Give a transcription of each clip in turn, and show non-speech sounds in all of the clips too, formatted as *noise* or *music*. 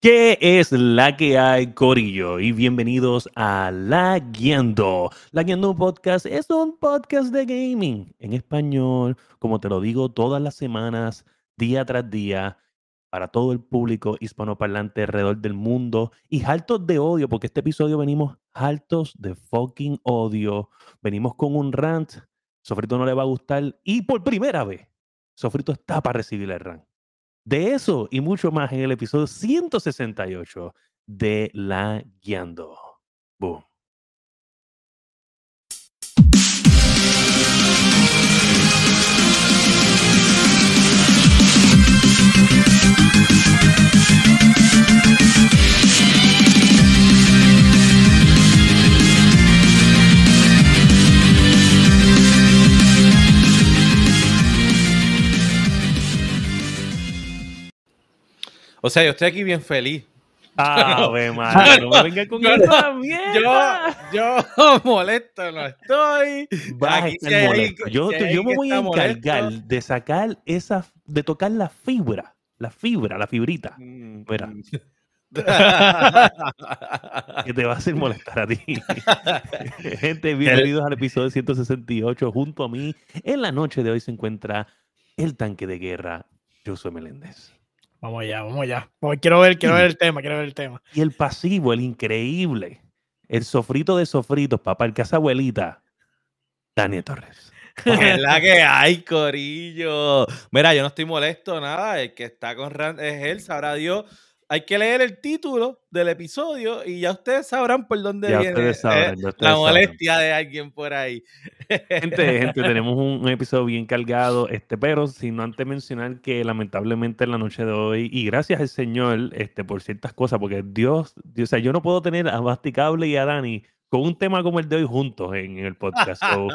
¿Qué es la que hay, Corillo? Y bienvenidos a La Guiando. La Guiando Podcast es un podcast de gaming en español, como te lo digo todas las semanas, día tras día, para todo el público hispanoparlante alrededor del mundo y altos de odio, porque este episodio venimos altos de fucking odio. Venimos con un rant, Sofrito no le va a gustar y por primera vez, Sofrito está para recibir el rant. De eso y mucho más en el episodio 168 de La Guiando. Boom. O sea, yo estoy aquí bien feliz. Ah, ve, *laughs* madre, no me venga con esa no- mierda. Yo, yo *laughs* molesto no estoy. Vas a Aquí estar sí hay molesto. Yo, yo me voy a encargar molesto. de sacar esa, de tocar la fibra, la fibra, la fibrita, Mm, Mira. mm. *laughs* que te va a hacer molestar a ti. Gente, bienvenidos al episodio 168. Junto a mí, en la noche de hoy se encuentra el tanque de guerra, Josué Meléndez. Vamos allá, vamos allá. Voy- quiero ver, quiero ver el tema, quiero ver el tema. Y el pasivo, el increíble, el sofrito de sofritos, papá, el casa abuelita, Daniel Torres. *laughs* Es la que hay, Corillo. Mira, yo no estoy molesto, nada. El que está con Rand es él, sabrá Dios. Hay que leer el título del episodio y ya ustedes sabrán por dónde Ya viene ustedes sabrán, eh, la sabrán. molestia de alguien por ahí. Gente, *laughs* gente, tenemos un, un episodio bien cargado, este, pero sin antes mencionar que lamentablemente en la noche de hoy, y gracias al Señor este, por ciertas cosas, porque Dios, Dios, o sea, yo no puedo tener a Masticable y a Dani con un tema como el de hoy juntos en, en el podcast. So,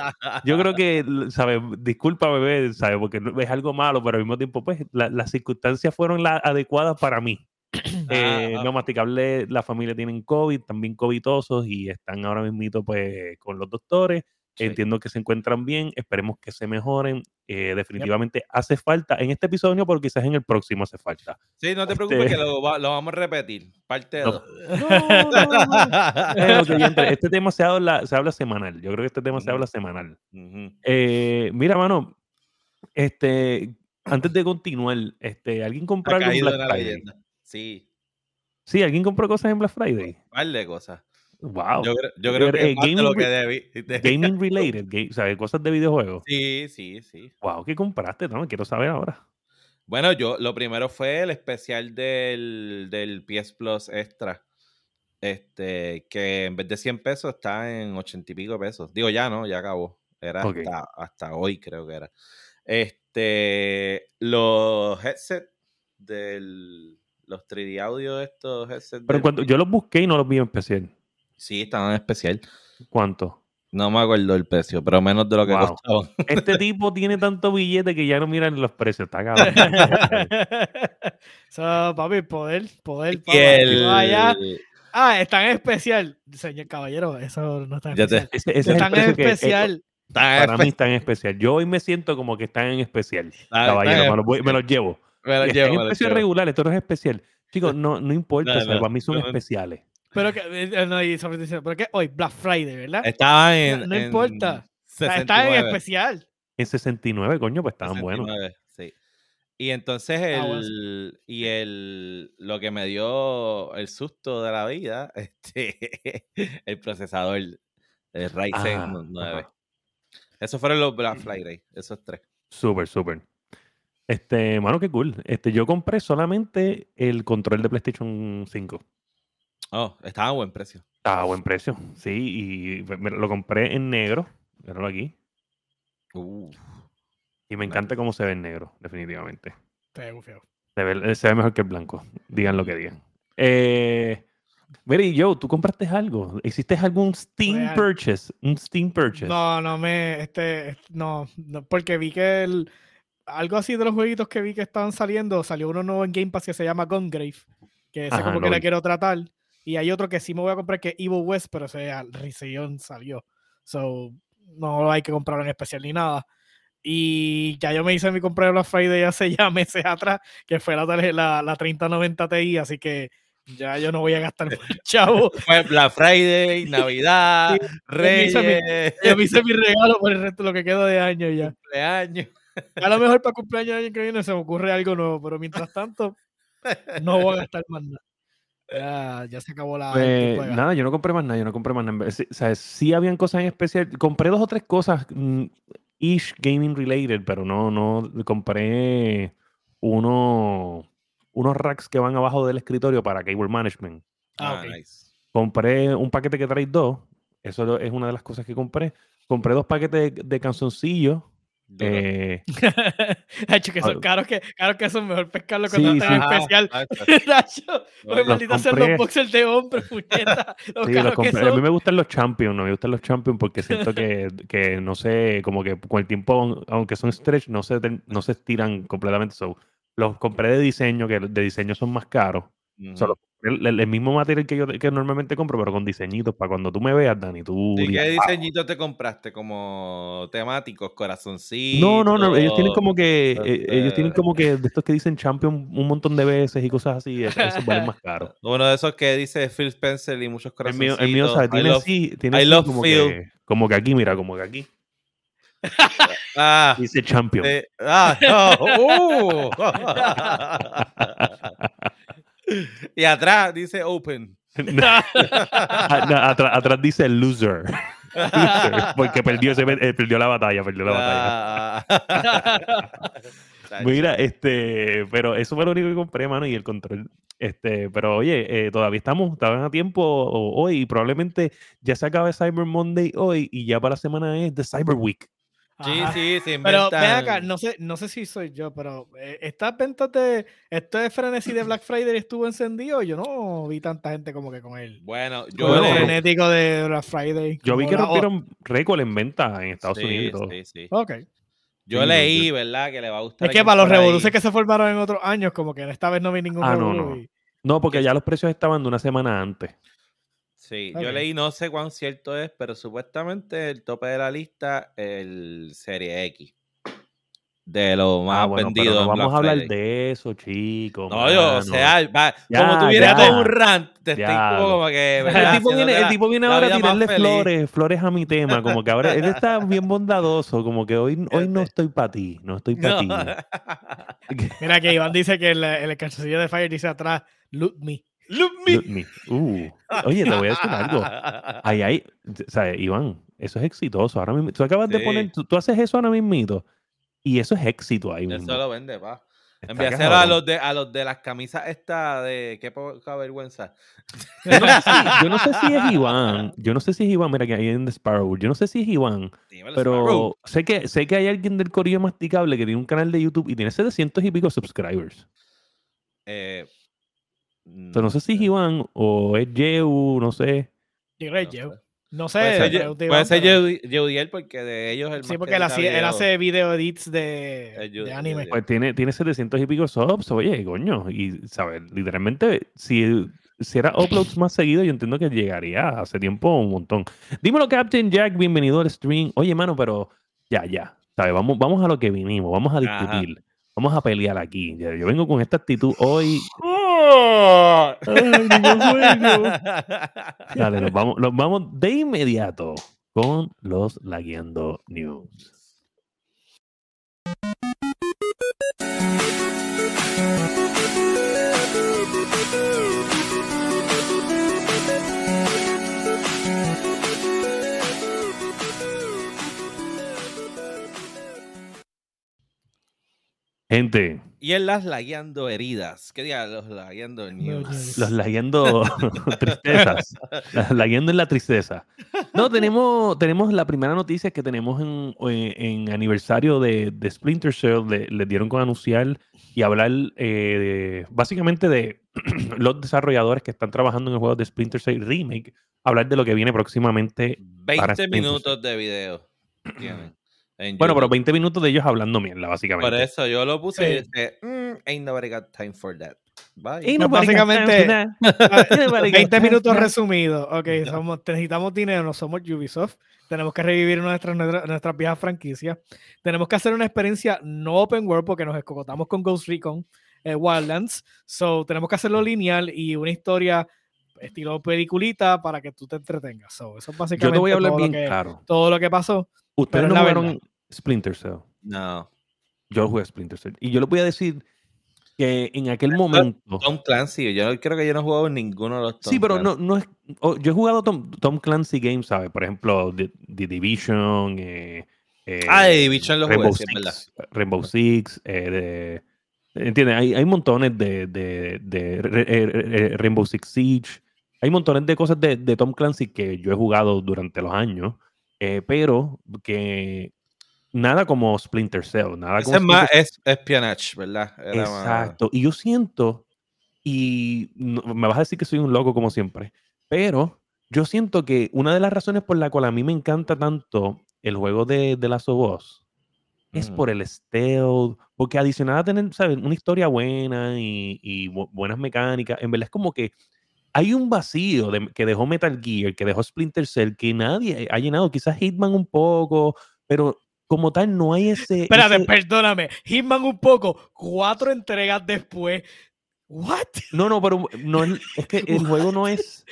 yo creo que, ¿sabes? Disculpa, bebé, ¿sabes? Porque no- es algo malo, pero al mismo tiempo, pues, la- las circunstancias fueron las adecuadas para mí. *clears throat* Eh, Ah, no, masticable, la familia tienen COVID, también COVIDosos y están ahora mismo pues con los doctores. Sí. Entiendo que se encuentran bien, esperemos que se mejoren. Eh, definitivamente hace falta en este episodio, pero quizás en el próximo hace falta. Sí, no te preocupes Este- que lo, va- lo vamos a repetir. Parte No. 2. *laughs* No, no, no. Eh, ok, ya entré. este tema se habla, se habla semanal. Yo creo que este tema se habla semanal. Eh, mira, mano, este, antes de continuar, este, ¿alguien compró algo en Black Friday? leyenda. Sí, Sí, ¿alguien compró cosas en Black Friday? un par de cosas. Wow. Yo, creo- yo creo que eh, más de lo que debí. *laughs* de- Gaming *laughs* related, o sea, cosas de videojuegos. Sí, sí, sí. Wow, ¿qué compraste? No, quiero saber ahora. Bueno, yo lo primero fue el especial del, del PS Plus Extra. Este, que en vez de 100 pesos está en 80 y pico pesos. Digo, ya no, ya acabó. Era hasta hoy, creo que era. Este, los headsets del. Los 3D audio, estos headsets. Pero cuando yo los busqué y no los vi en especial. Sí, estaban en especial. ¿Cuánto? No me acuerdo el precio, pero menos de lo que Wow. costaban. *laughs* Este tipo tiene tanto billete que ya no miran los precios. Está cabrón. *laughs* so, papi, poder, poder. El-. Ah, están en especial. Señor caballero, eso no está en te- especial. Ese, ese es el Están en eh, especial. Para mí están en especial. Yo hoy me siento como que están en especial. Están- Caballero, en me los, voy- me especial. los llevo. Me Están llevo, en me precio regular, esto no es especial. Chicos, no, no *laughs* importa, No, o sea, no, para mí son no. especiales. Pero que, eh, no, y sobre-. Hoy, Black Friday, ¿verdad? Estaban en. No- no en importa. Está en 69. especial. En 69, coño, pues estaban buenos. 69, Sí. Y entonces el, Ah, bueno. y el lo que me dio el susto de la vida, *laughs* este, el procesador, el Ryzen Ah, 9. ajá. Esos fueron los Black Friday, esos tres. Súper, súper. Este, mano, qué cool. Este, yo compré solamente el control de PlayStation 5. Oh, estaba a buen precio. Estaba a buen precio, sí, y me- lo compré en negro, míralo aquí, Uh, y me encanta cómo se ve en negro, definitivamente. Feo. Se ve, se ve mejor que el blanco, digan lo que digan. Eh, mira, y Joe, ¿tú compraste algo? ¿Hiciste algún Steam Real. purchase? Un Steam purchase. No, no me, este, est- no, no, porque vi que el, algo así de los jueguitos que vi que estaban saliendo, salió uno nuevo en Game Pass que se llama Gungrave, que ese Ajá, como que la vi. quiero tratar, y hay otro que sí me voy a comprar que es Evil West, pero ese al salió, so, no hay que comprarlo en especial ni nada. Y ya yo me hice mi compra de Black Friday hace *laughs* ya meses atrás, que fue la, la, la 3090 Ti, así que Ya yo no voy a gastar *laughs* chavo. *laughs* Black Friday, Navidad, hice mi- Reyes, Yo me hice mi regalo por el resto lo que queda de año ya. cumpleaños. A lo mejor para cumpleaños del año que viene se me ocurre algo nuevo, pero mientras tanto no voy a gastar más nada. Ya, ya se acabó la. Pues, nada, yo no compré más nada, yo no compré más nada. O sea, sí habían cosas en especial. Compré dos o tres cosas mm, ish gaming related, pero no, no compré uno, unos racks que van abajo del escritorio para cable management. Ah, ok. nice. Compré un paquete que trae dos. Eso es una de las cosas que compré. Compré dos paquetes de, de canzoncillos. Eh, *laughs* Hacho, que son Ah, caros que, caros que son mejor pescarlo cuando Sí, están en Ajá, especial. pues maldita sean los boxers de hombre, *laughs* puñeta. Los Sí, los que. A mí me gustan los Champions, no me gustan los Champions porque siento que, que no sé, como que con el tiempo, aunque son stretch, no se, no se estiran completamente. So, los compré de diseño, que de diseño son más caros. Solo el, el- el mismo material que yo que normalmente compro, pero con diseñitos para cuando tú me veas, Dani, tú. ¿Y qué "Wow". diseñito te compraste? Como temáticos, corazoncitos. No, no, no, ellos tienen como que, eh, ellos tienen este- como que de estos que dicen Champion un montón de veces y cosas así, es- esos valen más caros. *laughs* Uno de esos que dice Phil Spencer y muchos El corazoncitos. mío, el mío, ¿sabes? I Tiene love- así, tiene I así love como, Phil. que, como que aquí, mira, como que aquí. *laughs* Ah, Dice Champion. eh, ah, no. uh. *laughs* *laughs* y atrás dice Open. *laughs* Ah, no, atrás, atrás dice loser. *laughs* Loser, Porque perdió, se, eh, perdió la batalla, perdió la batalla. Ah. Mira, este, pero eso fue lo único que compré, mano, y el control. Este, pero oye, eh, todavía estamos, estaban a tiempo hoy, y probablemente ya se acaba Cyber Monday hoy, y ya para la semana es The Cyber Week. Sí, sí, se Pero ven acá, no sé, no sé si soy yo, pero eh, estas ventas de esto de frenesí de Black Friday estuvo encendido. Yo no vi tanta gente como que con él. Bueno, yo Bueno, le- frenético de Black Friday. Yo vi como que rompieron récord en venta en Estados Sí, Unidos. sí, sí. Ok. Yo Sí, leí, yo- ¿verdad? Que le va a gustar. Es que para los revoluciones que se formaron en otros años, como que esta vez no vi ningún Ah, no, no. No, porque Que- ya los precios estaban de una semana antes. Sí, yo leí, no sé cuán cierto es, pero supuestamente el tope de la lista, el Serie X. De lo más Ah, bueno, pero vendido. no vamos Black a hablar Friday. de eso, chicos. No, yo, o sea, va- Ya, como tú vienes ya. con un rant, te estoy Ya. como, como que. *laughs* El tipo, viene, el tipo viene ahora a tirarle flores, flores a mi tema, como que ahora él está *laughs* bien bondadoso, como que hoy, hoy no estoy para ti, no estoy para No. ti. *laughs* Mira que Iván dice que el, el calzoncillo de Fire dice atrás, loot me. Look me. Look me. Uh, Oye, te voy a decir algo. *laughs* Ahí, ahí, o sea, Iván, eso es exitoso. Ahora mismo, tú acabas de poner, tú, tú haces eso ahora mismito y eso es éxito ahí. Eso lo vende, pa. Está Envíaselo a los de a los de las camisas esta de qué poca vergüenza. Yo no, sé si, *laughs* yo no sé si es Iván, yo no sé si es Iván, mira que ahí en The Sparrow, yo no sé si es Iván, Dímelo, Sparrow. pero sé que, sé que hay alguien del Corillo Masticable que tiene un canal de YouTube y tiene 700 y pico subscribers. Eh, Sea, no sé si es Iván o es Yeu, no sé. Yo creo que No Joe. sé. No sé. Puede ser, puede Yeudiel porque de ellos el Sí, más porque que él, hace video edits de, de anime. Pues tiene, tiene 700 y pico subs, oye, coño. Y, ¿sabes? Literalmente, si, si era uploads más seguido, yo entiendo que llegaría hace tiempo un montón. Dímelo, Captain Jack, bienvenido al stream. Oye, mano, pero ya, ya. ¿Sabes? Vamos, vamos a lo que vinimos, vamos a Ajá. discutir. Vamos a pelear aquí. Yo vengo con esta actitud hoy. ¡Oh! Ay, no me acuerdo. *laughs* Dale, nos vamos, nos vamos de inmediato con los Lagueando News. Gente, y en las lagueando heridas. ¿Qué diga los lagueando news? los lagueando *laughs* tristezas. la- Lagueando en la tristeza. No, tenemos, tenemos la primera noticia que tenemos en, en- en aniversario de, de Splinter Cell. Le, les dieron con anunciar y hablar eh, de- básicamente de *clears throat* los desarrolladores que están trabajando en el juego de Splinter Cell Remake. Hablar de lo que viene próximamente. 20 para Splinter minutos de video. tienen Bueno, pero YouTube. 20 minutos de ellos hablando mierda, básicamente. Por eso yo lo puse y Sí. dije, "Mm, ain't nobody got time for that. Bye. No, básicamente, that. *laughs* *laughs* Ain't nobody got 20 time minutos resumidos. Ok, somos, necesitamos dinero, no somos Ubisoft. Tenemos que revivir nuestras, nuestras, nuestras viejas franquicias. Tenemos que hacer una experiencia no open world porque nos escogotamos con Ghost Recon. eh, Wildlands. So, tenemos que hacerlo lineal y una historia estilo peliculita para que tú te entretengas. So, eso es básicamente Yo te voy a hablar todo, bien lo que, claro. todo lo que pasó. Ustedes no jugaron verdad. Splinter Cell. No. Yo jugué Splinter Cell. Y yo les voy a decir que en aquel momento. Tom Clancy, yo creo que yo no he jugado en ninguno de los Tom Sí, pero Clancy. no, no es. oh, yo he jugado Tom, Tom Clancy Games, ¿sabes? Por ejemplo, The, The Division. Eh, eh, Ah, The Division lo jugué, Rainbow sí, es verdad. Six. Rainbow Six. eh, de- ¿Entiendes? Hay, hay montones de, de, de eh, Rainbow Six Siege. Hay montones de cosas de, de Tom Clancy que yo he jugado durante los años. Eh, pero que nada como Splinter Cell. Nada Ese como es más es espionage, ¿verdad? Era más- Exacto. Y yo siento, y no- me vas a decir que soy un loco como siempre, pero yo siento que una de las razones por la cual a mí me encanta tanto el juego de, de Last of Us es Ujú. por el stealth, porque adicional a tener, ¿sabes? Una historia buena y, y bu- buenas mecánicas, en verdad es como que hay un vacío de- que dejó Metal Gear, que dejó Splinter Cell, que nadie ha llenado, quizás Hitman un poco, pero como tal no hay ese... Espérate, ese- perdóname. Hitman un poco. Cuatro entregas después. ¿What? No, no, pero no es, es que el juego no es...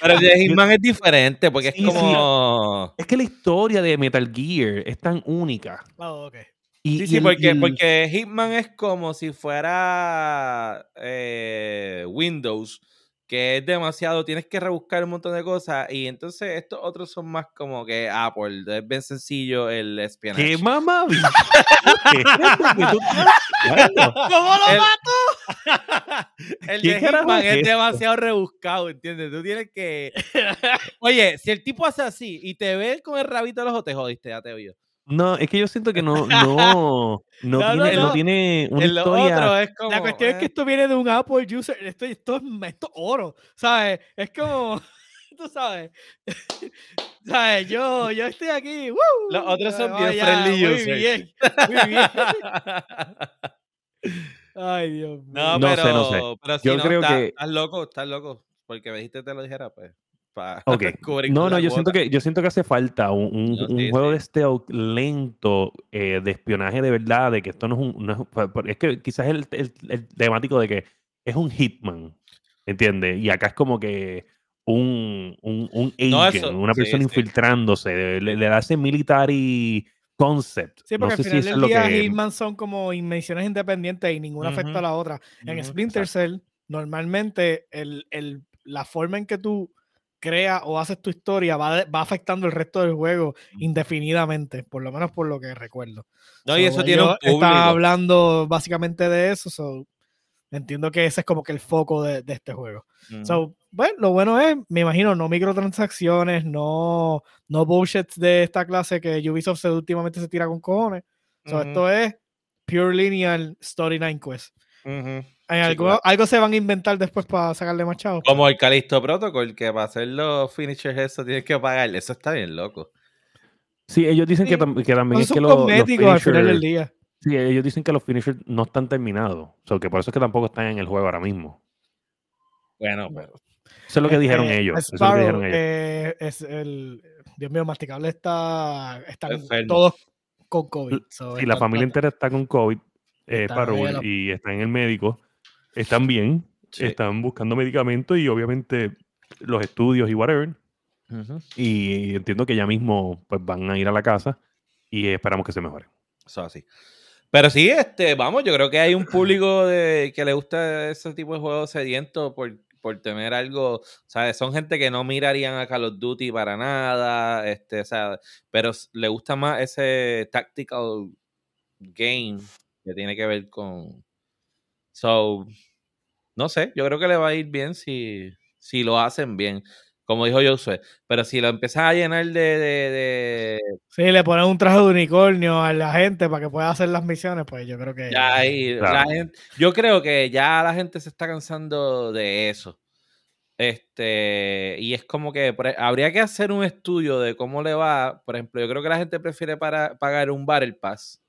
Pero el de Hitman es diferente porque Sí, es sí. como. Es que la historia de Metal Gear es tan única. Oh, ok. Y, Sí, y sí, el- porque, el- porque Hitman es como si fuera eh, Windows, que es demasiado, tienes que rebuscar un montón de cosas, y entonces estos otros son más como que Apple, es bien sencillo el espionaje. ¡Qué mamá! *laughs* *laughs* ¿Cómo lo El- mato? *laughs* el ¿Qué de Hitman es demasiado rebuscado, ¿entiendes? Tú tienes que... Oye, si el tipo hace así y te ve con el rabito al ojo, te jodiste, ya te oí. No, es que yo siento que no, no, *laughs* no, No, tiene, no, no no. tiene una En lo historia. otro es como... La cuestión es que eh, esto viene de un Apple user. Esto, esto, es, esto es oro. ¿Sabes? Es como. *laughs* Tú sabes. *laughs* ¿Sabes? Yo, yo estoy aquí. ¡woo! Los otros son Vaya, bien friendly muy users. Bien, muy bien. Ay, Dios mío. No, No pero, sé, no sé. pero sí, Yo no, creo estás, que- estás loco, estás loco. Porque me dijiste que te lo dijera, pues. Para *laughs* Ok. cubrir No, no, yo siento que yo siento que hace falta un, un- No, un sí, juego sí. de stealth lento, eh, de espionaje de verdad, de que esto no es un, no es, es que quizás el, el- el temático de que es un hitman, ¿entiendes? Y acá es como que un, un, un No, agent, eso- una persona sí. infiltrándose, le, le da ese military concept. Sí, no porque sé al si final es del día que... Hitman son como invenciones independientes y ninguna afecta Ujú. a la otra. En Ujú, Splinter Cell, normalmente el, el- la forma en que tú creas o haces tu historia va, va afectando el resto del juego indefinidamente, por lo menos por lo que recuerdo. No, y So, eso tiene un público. hablando básicamente de eso, so, entiendo que ese es como que el foco de, de este juego. Ujú. So, bueno, lo bueno es, me imagino, no microtransacciones, no, no bullshit de esta clase que Ubisoft se, últimamente se tira con cojones. So, Ujú, Esto es pure lineal storyline quest. ¿En Sí, algo, claro. algo se van a inventar después para sacarle más chavos? Como el Callisto Protocol, que para hacer los finishers eso tienes que pagar. Eso está bien loco. Sí, ellos dicen que, Sí, tam- que también es que los, los al final del día. Sí, ellos dicen que los finishers no están terminados. O sea, que por eso es que tampoco están en el juego ahora mismo. Bueno, pero. Eso es lo que dijeron Este, ellos. Eso es lo que dijeron ellos. eh, es el. Dios mío, Masticable está. Están Enfermo. todos con COVID. so, Sí, la familia entera está con COVID, eh, Está Sparrow, y está en el médico. Están bien, Sí. están buscando medicamentos y obviamente los estudios y whatever. Y entiendo que ya mismo pues van a ir a la casa y esperamos que se mejore. Eso así. Pero sí, este, vamos, yo creo que hay un público de, que le gusta ese tipo de juegos sedientos por, por tener algo, ¿sabes? Son gente que no mirarían a Call of Duty para nada, este, o sea, pero le gusta más ese tactical game que tiene que ver con... So, no sé, yo creo que le va a ir bien si, si lo hacen bien, como dijo Josué, pero si lo empiezan a llenar de- de- de Sí, le ponen un traje de unicornio a la gente para que pueda hacer las misiones, pues yo creo que. Ya ahí, Claro. la gente- yo creo que ya la gente se está cansando de eso. Este, y es como que por e- habría que hacer un estudio de cómo le va. Por ejemplo, yo creo que la gente prefiere para, pagar un Battle Pass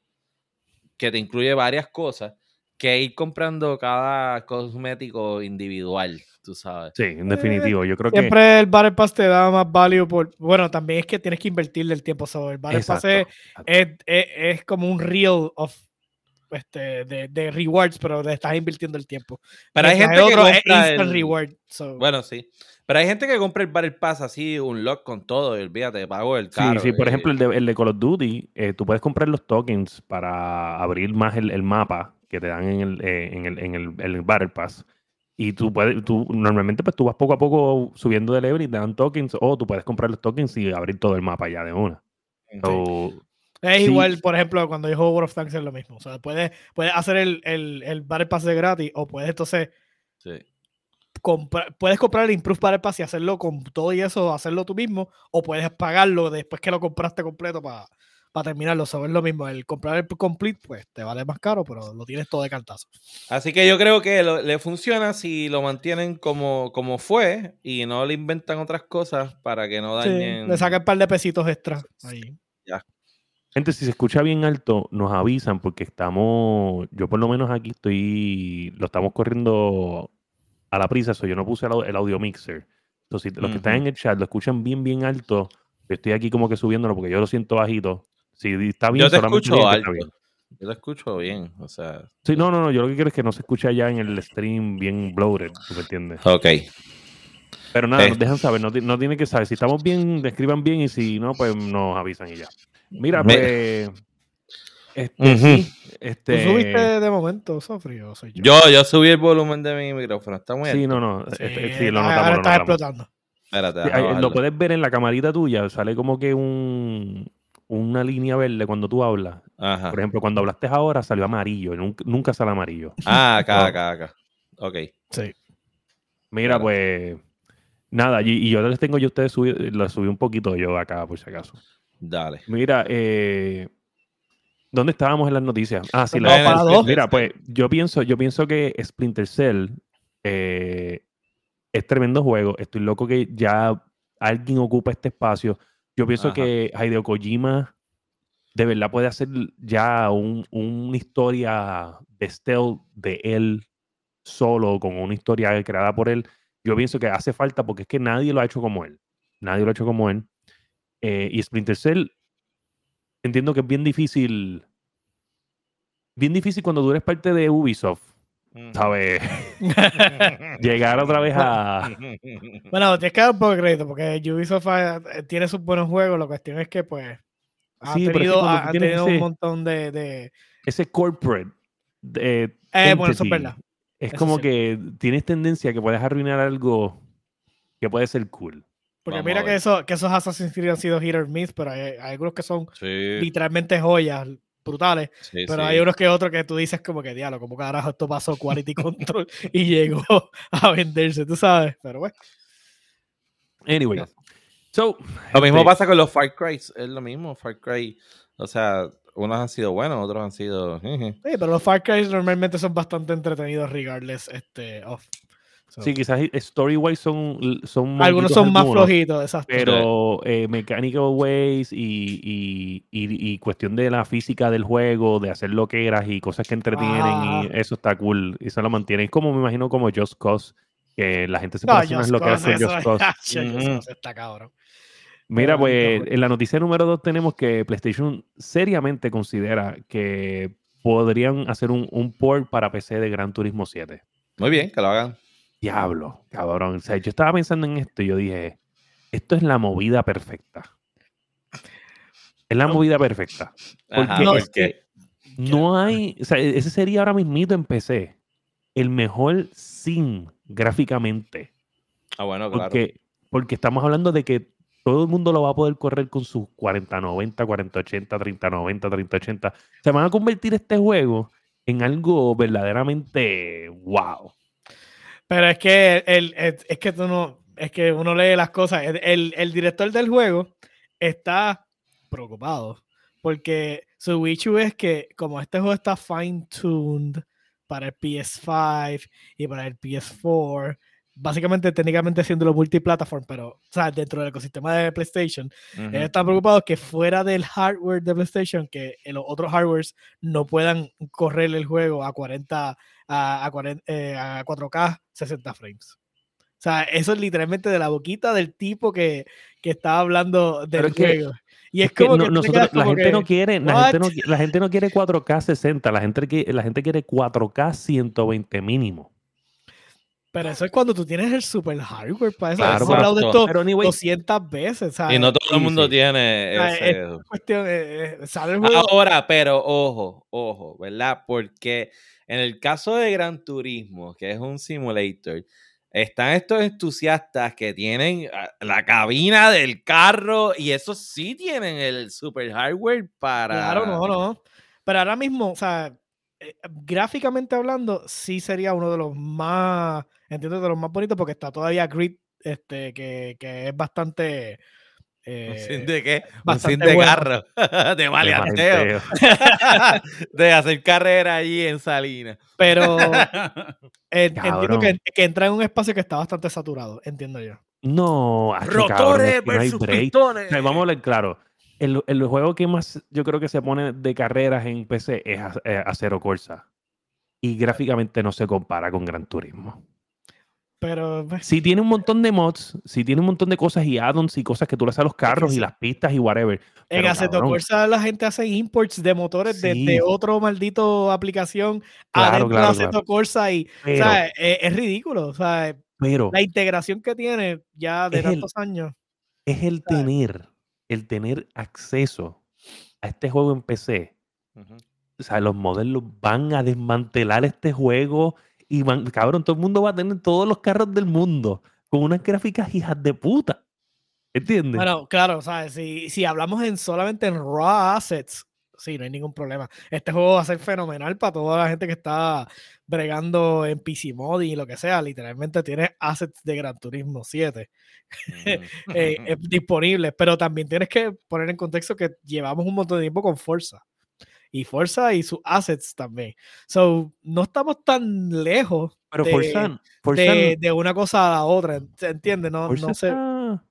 que te incluye varias cosas que ir comprando cada cosmético individual, tú sabes. Sí, en definitivo. Yo creo que. Siempre el Battle Pass te da más value por. Bueno, también es que tienes que invertirle el tiempo sobre el Battle Pass. Es, es, es- es como un reel of este, de, de rewards, pero te estás invirtiendo el tiempo. Pero hay Mientras gente que otro es compra instant el- reward. so- Bueno, sí. Pero hay gente que compra el Battle Pass así, un lock con todo, y olvídate, pago el Sí, caro. sí, por y- ejemplo, el de, el de Call of Duty, eh, tú puedes comprar los tokens para abrir más el, el mapa que te dan en el, eh, en el, en el, en el Battle Pass. Y tú puedes, tú normalmente pues tú vas poco a poco subiendo de level y te dan tokens, o tú puedes comprar los tokens y abrir todo el mapa ya de una. So, Es Sí. igual, por ejemplo, cuando yo juego World of Tanks es lo mismo. O sea, puedes, puedes hacer el, el, el Battle Pass de gratis o puedes entonces Sí. Puedes comprar el Improve Battle Pass y hacerlo con todo y eso, hacerlo tú mismo, o puedes pagarlo después que lo compraste completo para terminarlo. Eso es lo mismo. El comprar el complete, pues te vale más caro, pero lo tienes todo de cantazo. Así que yo creo que lo- le funciona si lo mantienen como, como fue y no le inventan otras cosas para que no Sí, dañen. le saca un par de pesitos extra ahí. Gente, si se escucha bien alto, nos avisan porque estamos, yo por lo menos aquí estoy, lo estamos corriendo a la prisa, so yo no puse el, au- el audio mixer. Entonces, si los que están en el chat lo escuchan bien, bien alto, yo estoy aquí como que subiéndolo porque yo lo siento bajito. Si está bien, Yo te solamente escucho está alto. bien. Yo lo escucho bien, o sea. Sí, no, no, no, yo lo que quiero es que no se escuche allá en el stream bien bloated, ¿tú me entiendes? Ok. Pero nada, Eh. nos dejan saber, no, no tiene que saber. Si estamos bien, escriban bien y si no, pues nos avisan y ya. Mira, Me- Este, Ujú. sí, ¿Tú este, subiste de momento, Sofri, o soy yo? Yo, yo subí el volumen de mi micrófono, está muy Sí, alto. no, no. Sí, este, sí, lo ahora notamos. lo estás notamos. explotando. Espérate, Sí, lo puedes ver en la camarita tuya. Sale como que un, una línea verde cuando tú hablas. Ajá. Por ejemplo, cuando hablaste ahora salió amarillo. Nunca, nunca sale amarillo. Ah, acá, *laughs* No. acá, acá. Ok. Sí. Mira, Claro. pues. Nada, y, y yo les tengo yo a ustedes subí, lo subí un poquito yo acá, por si acaso. Dale. Mira, eh, ¿dónde estábamos en las noticias? Ah, sí, No, la- dos. Mira, pues yo pienso, yo pienso que Splinter Cell eh, es tremendo juego. Estoy loco que ya alguien ocupa este espacio. Yo pienso Ajá. que Hideo Kojima de verdad puede hacer ya un- una historia de stealth de él solo, con una historia creada por él. Yo pienso que hace falta porque es que nadie lo ha hecho como él. Nadie lo ha hecho como él. Eh, y Splinter Cell, entiendo que es bien difícil. Bien difícil cuando tú eres parte de Ubisoft, ¿sabes? *laughs* Llegar otra vez a. Bueno, tienes que dar un poco de crédito porque Ubisoft ah, eh, tiene sus buenos juegos. La cuestión es que, pues, ha Sí, tenido, cuando ha- tú ha tienes tenido ese- un montón de. de- Ese corporate. eh, Eh, bueno, eso es verdad. Es Eso como sí. que tienes tendencia a que puedes arruinar algo que puede ser cool. Porque Vamos mira que, eso, que esos Assassin's Creed han sido hit or miss, pero hay, hay algunos que son Sí, literalmente joyas brutales. sí, Pero sí. hay unos que otros que tú dices como que diablo, como carajo esto pasó quality *laughs* control *laughs* y llegó a venderse, tú sabes. Pero bueno, Anyway. So, Lo mismo este, pasa con los Far Cry. Es lo mismo. Far Cry. O sea, unos han sido buenos, otros han sido. *laughs* sí, pero los Far Cry normalmente son bastante entretenidos regardless este, of. So, Sí, quizás story wise son, son algunos son más algunos, flojitos, exacto. Pero eh, mechanical ways y, y, y- y cuestión de la física del juego, de hacer loqueras y cosas que entretienen, Ah. y eso está cool. Y eso lo mantiene. Es como me imagino como Just Cause, que la gente se No, Just loqueras Cause, con Just Cause. Just *laughs* está cabrón. Mira, pues bonito, en la noticia número dos tenemos que PlayStation seriamente considera que podrían hacer un, un port para PC de Gran Turismo 7. Muy bien, que lo hagan. Diablo, cabrón. O sea, yo estaba pensando en esto y yo dije, esto es la movida perfecta. Es la movida perfecta. Porque no hay, o sea, e-, ese sería ahora mismito en PC el mejor sim gráficamente. Ah, bueno, claro. Porque, porque estamos hablando de que todo el mundo lo va a poder correr con sus 4090, 4080, 3090, 3080. Se van a convertir este juego en algo verdaderamente wow. Pero es que el, el- es que tú no, es que uno lee las cosas. El, el- director del juego está preocupado porque su issue es que como este juego está fine tuned para el PS5 y para el PS4, básicamente técnicamente siendo multiplataform, pero o sea, dentro del ecosistema de PlayStation, Ujú. ellos están preocupados que fuera del hardware de PlayStation, que los otros hardwares no puedan correr el juego a 40, a, a 40, eh, a 4K 60 frames. O sea, eso es literalmente de la boquita del tipo que, que estaba hablando del es que- juego. Y es, como que nosotros, quedas la como gente que, no quiere, la gente no, qui- la gente no quiere 4K 60, la gente, la gente quiere 4K 120 mínimo. Pero eso es cuando tú tienes el super hardware para eso. Claro, Hemos hablado de esto Pero anyway, 200 veces, ¿sabes? Y no todo sí, el mundo sí. tiene O sea, ese. es cuestión, eh, eh, sale el juego. Ahora, pero ojo, ojo, ¿verdad? Porque en el caso de Gran Turismo, que es un simulator, están estos entusiastas que tienen ah, la cabina del carro y esos sí tienen el super hardware para. Claro, no, no. Pero ahora mismo, o sea, eh, gráficamente hablando, sí sería uno de los más, entiendo, de los más bonitos porque está todavía Grid, este, que, que es bastante... ¿Un eh, sin de qué? Un bastante sin de bueno. carro, *laughs* de de maleanteo, *laughs* de hacer carrera allí en Salinas. Pero *laughs* entiendo que, que entra en un espacio que está bastante saturado, entiendo yo. No, cabrón, es Rotores no versus break. pistones. O sea, vamos a hablar claro. El, el juego que más yo creo que se pone de carreras en PC es Acero Corsa. Y gráficamente no se compara con Gran Turismo. Pero pues, Sí tiene un montón de mods, sí tiene un montón de cosas y add-ons y cosas que tú le haces a los carros y las pistas y whatever. en cabrón, Corsa la gente hace imports de motores de, Sí. de otro maldito aplicación Claro, adentro claro, de claro. Corsa y, o Pero, sea, es, es ridículo. O sea, pero la integración que tiene ya de el- tantos años. es el ¿sabes? tener, el tener acceso a este juego en PC. O sea, los modelos van a desmantelar este juego y van, cabrón, todo el mundo va a tener todos los carros del mundo con unas gráficas hijas de puta. ¿Entiendes? Bueno, claro, ¿sabes? Si, si hablamos en solamente en raw assets, sí, no hay ningún problema. Este juego va a ser fenomenal para toda la gente que está bregando en PC Mod y lo que sea. Literalmente tiene assets de Gran Turismo 7 *laughs* eh, eh, disponibles, pero también tienes que poner en contexto que llevamos un montón de tiempo con Forza. Y Forza y sus assets también. So, no estamos tan lejos Pero de- Forza, Forza, de, de una cosa a la otra, ¿se entiende? No, Forza no sé. está-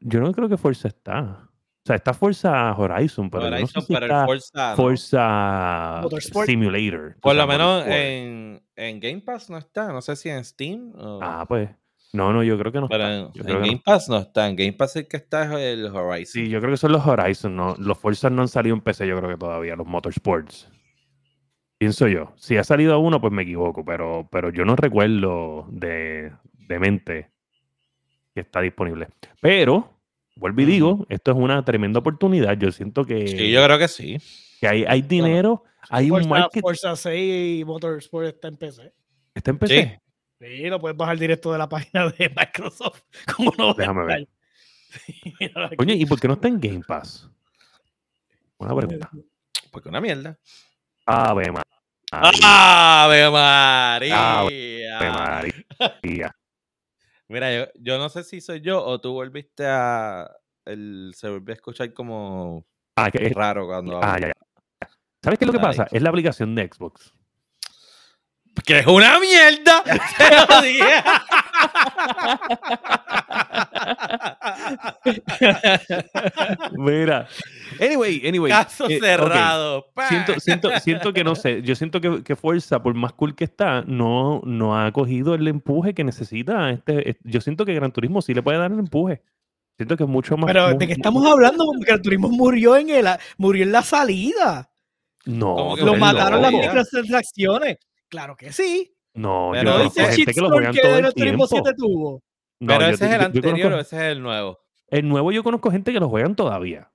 Yo no creo que Forza está. O sea, está Forza Horizon, pero no sé Horizon, si pero el está Forza, no. Forza Motorsport. Simulator. Por lo menos en, en Game Pass no está. No sé si en Steam. o- Ah, pues. No, no, yo creo que no pero está. en, no Game Pass no está. En Game Pass el que está es el Horizon. Sí, yo creo que son los Horizon, no. Los Forza no han salido en PC, yo creo que todavía, los Motorsports. Pienso yo. Si ha salido uno, pues me equivoco, pero, pero yo no recuerdo de, de mente que está disponible. Pero, vuelvo y digo, esto es una tremenda oportunidad. Yo siento que, Sí, yo creo que sí. que hay, hay dinero, hay un Forza, market. Forza 6 y Motorsport está en PC. ¿Está en PC? Sí. Sí, lo puedes bajar directo de la página de *laughs* Microsoft. Como no Déjame ver. *laughs* Sí. Oye, ¿y por qué no está en Game Pass? Una pregunta. Porque una mierda. Ave María. ¡Ave María! Ave María. Mira, yo, yo no sé si soy yo o tú volviste a. El, se volvió a escuchar como Ah, que es- raro cuando ah, ya, ya. ¿Sabes qué es lo que pasa? Es la aplicación de Xbox. ¡Que es una mierda! *laughs* Mira. Anyway, anyway. Caso eh, cerrado. Siento, siento, siento que no sé. Yo siento que, que Forza, por más cool que está, no, no ha cogido el empuje que necesita. Este, este- yo siento que Gran Turismo sí le puede dar el empuje. Siento que es mucho más. Pero de qué estamos hablando, porque el turismo murió en el murió en la salida. No, ¿Cómo que tú Lo mataron las loco. micro- microtransacciones. Claro que sí. No, Pero yo ¿No no, conozco dice gente que lo juegan que todo el tiempo. 7 tuvo? No, Pero yo ese es el conozco- anterior o ese es el nuevo. El nuevo yo conozco gente que lo juegan todavía.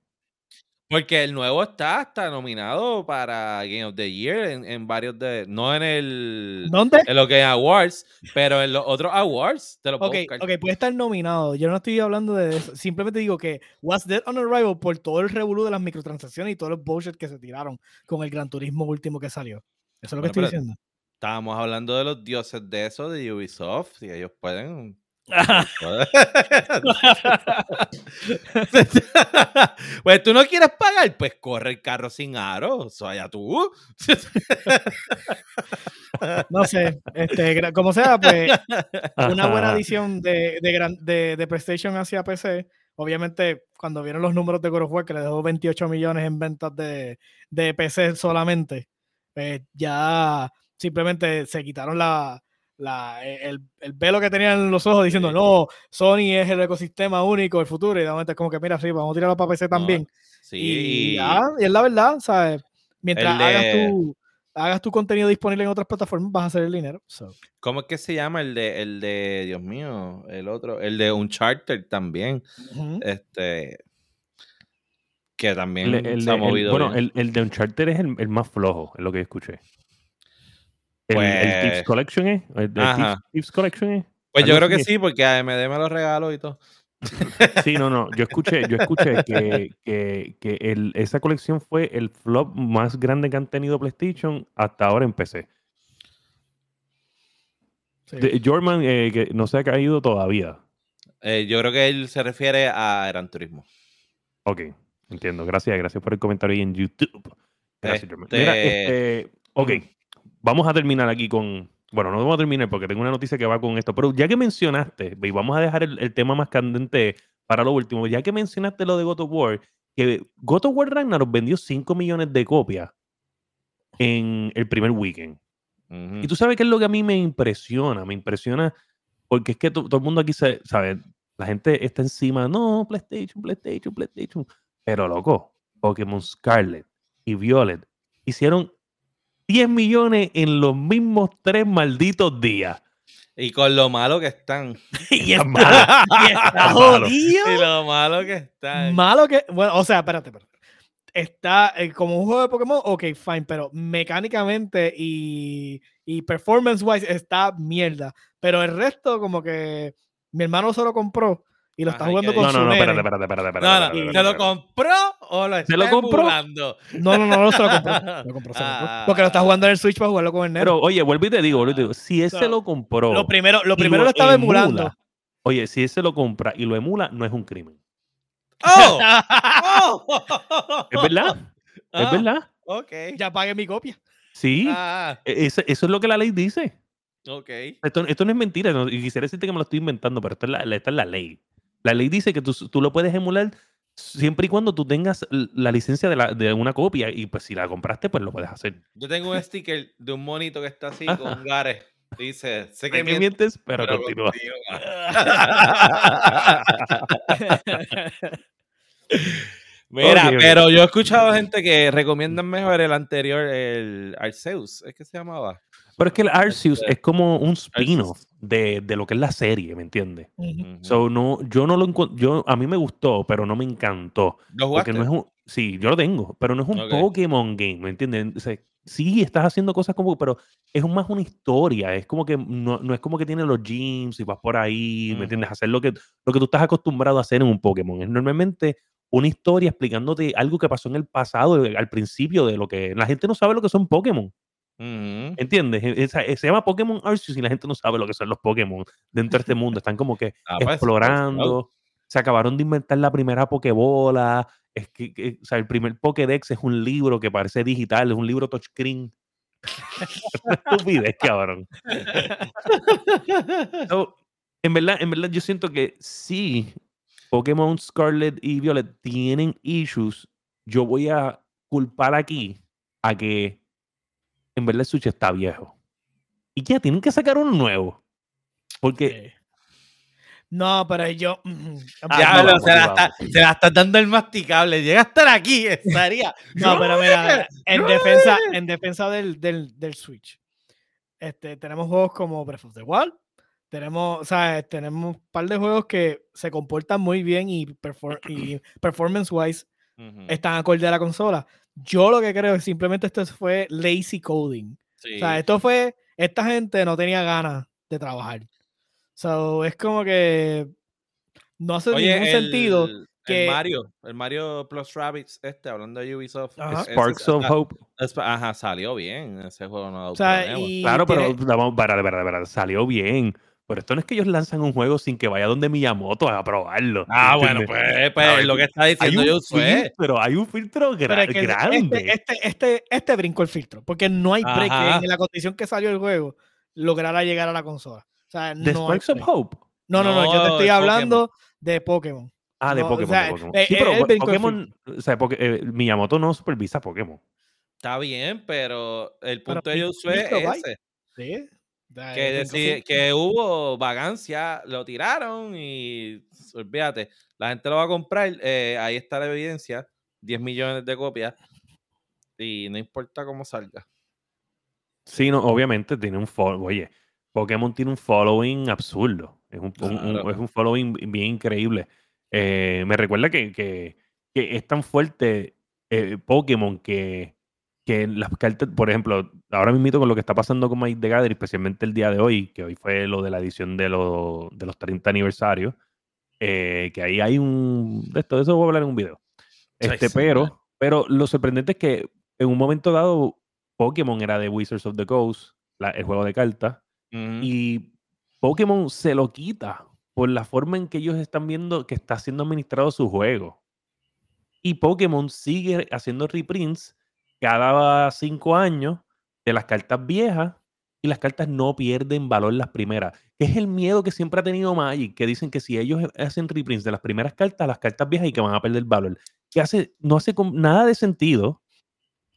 Porque el nuevo está hasta nominado para Game of the Year en, en varios de. No en el. ¿Dónde? En los Game Awards, pero en los otros Awards te lo puedo Ok, buscar. ok, puede estar nominado. Yo no estoy hablando de eso. Simplemente digo que Was Dead on Arrival por todo el revolú de las microtransacciones y todos los bullshit que se tiraron con el Gran Turismo último que salió. Eso es lo que Bueno, estoy pero- diciendo. Estábamos hablando de los dioses de eso, de Ubisoft, y ellos pueden. *laughs* *laughs* pues tú no quieres pagar, pues corre el carro sin aro, o sea, tú. *laughs* No sé, este, como sea, pues una buena adición de, de, gran- de, de PlayStation hacia PC. Obviamente, cuando vieron los números de God of War, que le dejó 28 millones en ventas de, de PC solamente, pues ya simplemente se quitaron la, la, e, el, el, velo que tenían en los ojos diciendo, no, Sony es el ecosistema único, el futuro, y de momento es como que, mira, sí, vamos a tirarlo para PC también. sí. Y, ya, y es la verdad, ¿sabes? Mientras hagas, tu, hagas tu contenido disponible en otras plataformas, vas a hacer el dinero. so. ¿Cómo es que se llama el de, el de, Dios mío, el otro, el de Uncharted también? Este. Que también El- el se ha movido. bueno, el, el de Uncharted es el, el más flojo, es lo que escuché. El, el Thieves Pues- Collection es. El de Ajá. Thieves, Thieves Collection es. pues yo creo que sí, porque AMD me lo regaló y todo. *laughs* Sí, no, no. Yo escuché, yo escuché que, que, que el- esa colección fue el flop más grande que han tenido PlayStation hasta ahora en PC. Sí. De- Jorman, eh, que no se ha caído todavía. Eh, yo creo que él se refiere a Gran Turismo. Ok, entiendo. Gracias, gracias por el comentario ahí en YouTube. Gracias, Jorman. Mira, Este- este, ok, vamos a terminar aquí con. Bueno, no vamos a terminar porque tengo una noticia que va con esto, pero ya que mencionaste, y vamos a dejar el, el tema más candente para lo último, ya que mencionaste lo de God of War, que God of War Ragnarok vendió 5 millones de copias en el primer weekend. Y tú sabes qué es lo que a mí me impresiona, me impresiona porque es que to- todo el mundo aquí se, sabe, la gente está encima, no, PlayStation, PlayStation, PlayStation, pero loco, Pokémon Scarlet y Violet hicieron 10 millones en los mismos tres malditos días. Y con lo malo que están. *laughs* *laughs* y está, malo. y está jodido. Y lo malo que están. Malo que. Bueno, o sea, espérate, espérate. Está eh, como un juego de Pokémon, ok, fine, pero mecánicamente y, y performance-wise está mierda. Pero el resto, como que mi hermano se lo compró y lo está Ajá, ¿y jugando con No, su no, no, espérate, espérate, espérate, espérate. No, no, espérate, ¿se lo compró o lo está ¿Se lo compró? emulando? No, no, no, no se lo compró. *laughs* Se lo compró, se lo compró. Porque lo está jugando en el Switch para jugarlo con el nene. Pero oye, vuelvo y te digo, vuelvo y te digo, si ese lo compró, lo primero, lo primero lo estaba emula, emulando. Oye, si ese lo compra y lo emula, no es un crimen. ¡Oh! *laughs* ¡Oh! Es verdad, *laughs* es Ah, verdad. Ok. ya pagué mi copia. Sí, Ah, e- ese- eso es lo que la ley dice. ok. Esto, esto no es mentira, no- y quisiera decirte que me lo estoy inventando, pero esto es la- esta es la ley. La ley dice que tú, tú lo puedes emular siempre y cuando tú tengas la licencia de, la- de una copia, y pues si la compraste, pues lo puedes hacer. Yo tengo un sticker de un monito que está así Ajá. con Gares. Dice, sé que mientes, mientes, pero, pero continúa. *laughs* Mira, pero yo he escuchado gente que recomiendan mejor el anterior, el Arceus, ¿es que se llamaba? Pero es que el Arceus Este, es como un spin-off de, de lo que es la serie, ¿me entiendes? Ujú. Ujú. So, no, yo no lo encuentro, yo, a mí me gustó, pero no me encantó. ¿Lo Porque no es un, sí, yo lo tengo, pero no es un Ok. Pokémon game, ¿me entiendes? O sea, sí, estás haciendo cosas como, pero es más una historia, es como que no, no es como que tiene los gyms y vas por ahí, ¿me entiendes? Ujú. Hacer lo que, lo que tú estás acostumbrado a hacer en un Pokémon. Es normalmente una historia explicándote algo que pasó en el pasado, al principio de lo que la gente no sabe lo que son Pokémon. ¿Entiendes? E- e- se llama Pokémon Arceus y la gente no sabe lo que son los Pokémon dentro de este mundo. Están como que Ah, pues, explorando. Se acabaron de inventar la primera Pokébola. Es que, que- o sea, el primer Pokédex es un libro que parece digital, es un libro touchscreen. *laughs* Estupidez, cabrón. *laughs* So, en verdad, en verdad, yo siento que sí, Pokémon Scarlet y Violet tienen issues. Yo voy a culpar aquí a que en verdad el Switch está viejo. Y ya tienen que sacar uno nuevo. Porque. No, pero yo. mm, Ah, Ya, no, lo- vamos, se, la está, se la está dando el masticable. Llega a estar aquí, estaría. *laughs* No, pero mira, en no defensa, en defensa del, del, del Switch, este, tenemos juegos como Breath of the Wild, tenemos, ¿sabes? Tenemos un par de juegos que se comportan muy bien y, perfor- y *clears throat* performance-wise Ujú. están acorde a la consola. Yo lo que creo es simplemente esto fue lazy coding. Sí. O sea, esto fue, esta gente no tenía ganas de trabajar. So, es como que no hace Oye, ningún el, sentido el que- Mario, el Mario Plus Rabbids, este, hablando de Ubisoft. Ajá. Sparks of ah, Hope. es- Ajá, salió bien. Ese juego no O sea, Claro, pero tiene- vamos, para, para, para, salió bien. Pero esto no es que ellos lanzan un juego sin que vaya donde Miyamoto a probarlo. Ah, bueno, pues, pues ver, lo que está diciendo yo fue. filtro, hay un filtro gra- Pero es que grande. Este, este, este, este brincó el filtro, porque no hay break que Ajá. en la condición que salió el juego lograra llegar a la consola. O sea, ¿De no, of. Hope? no, no, no, yo te estoy hablando de Pokémon. Ah, de No, o Pokémon. sea, de Pokémon. eh, Sí, eh, pero él brincó el Pokémon, o sea, porque, eh, Miyamoto no supervisa Pokémon. Está bien, pero el Pero punto de ellos fue Microbyte. ese. ¿Sí? Da, Que, eh, deci- que hubo vagancia, lo tiraron y olvídate, la gente lo va a comprar. eh, ahí está la evidencia: 10 millones de copias. Y no importa cómo salga. Sí, no, obviamente tiene un follow. Oye, Pokémon tiene un following absurdo. Es un, un- un- Claro. es un following bien increíble. Eh, me recuerda que, que- que es tan fuerte eh, Pokémon que, que las cartas, por ejemplo, ahora mismo con lo que está pasando con Magic the Gathering, especialmente el día de hoy, que hoy fue lo de la edición de, los de los 30 aniversarios, eh, que ahí hay un... De esto, de eso voy a hablar en un video. Este, sí, pero, pero lo sorprendente es que en un momento dado Pokémon era de Wizards of the Coast, la- el juego de cartas, Ujú. y Pokémon se lo quita por la forma en que ellos están viendo que está siendo administrado su juego. Y Pokémon sigue haciendo reprints cada cinco años de las cartas viejas y las cartas no pierden valor las primeras. Es el miedo que siempre ha tenido Magic, que dicen que si ellos hacen reprints de las primeras cartas, las cartas viejas y que van a perder valor. Que hace, no hace nada de sentido.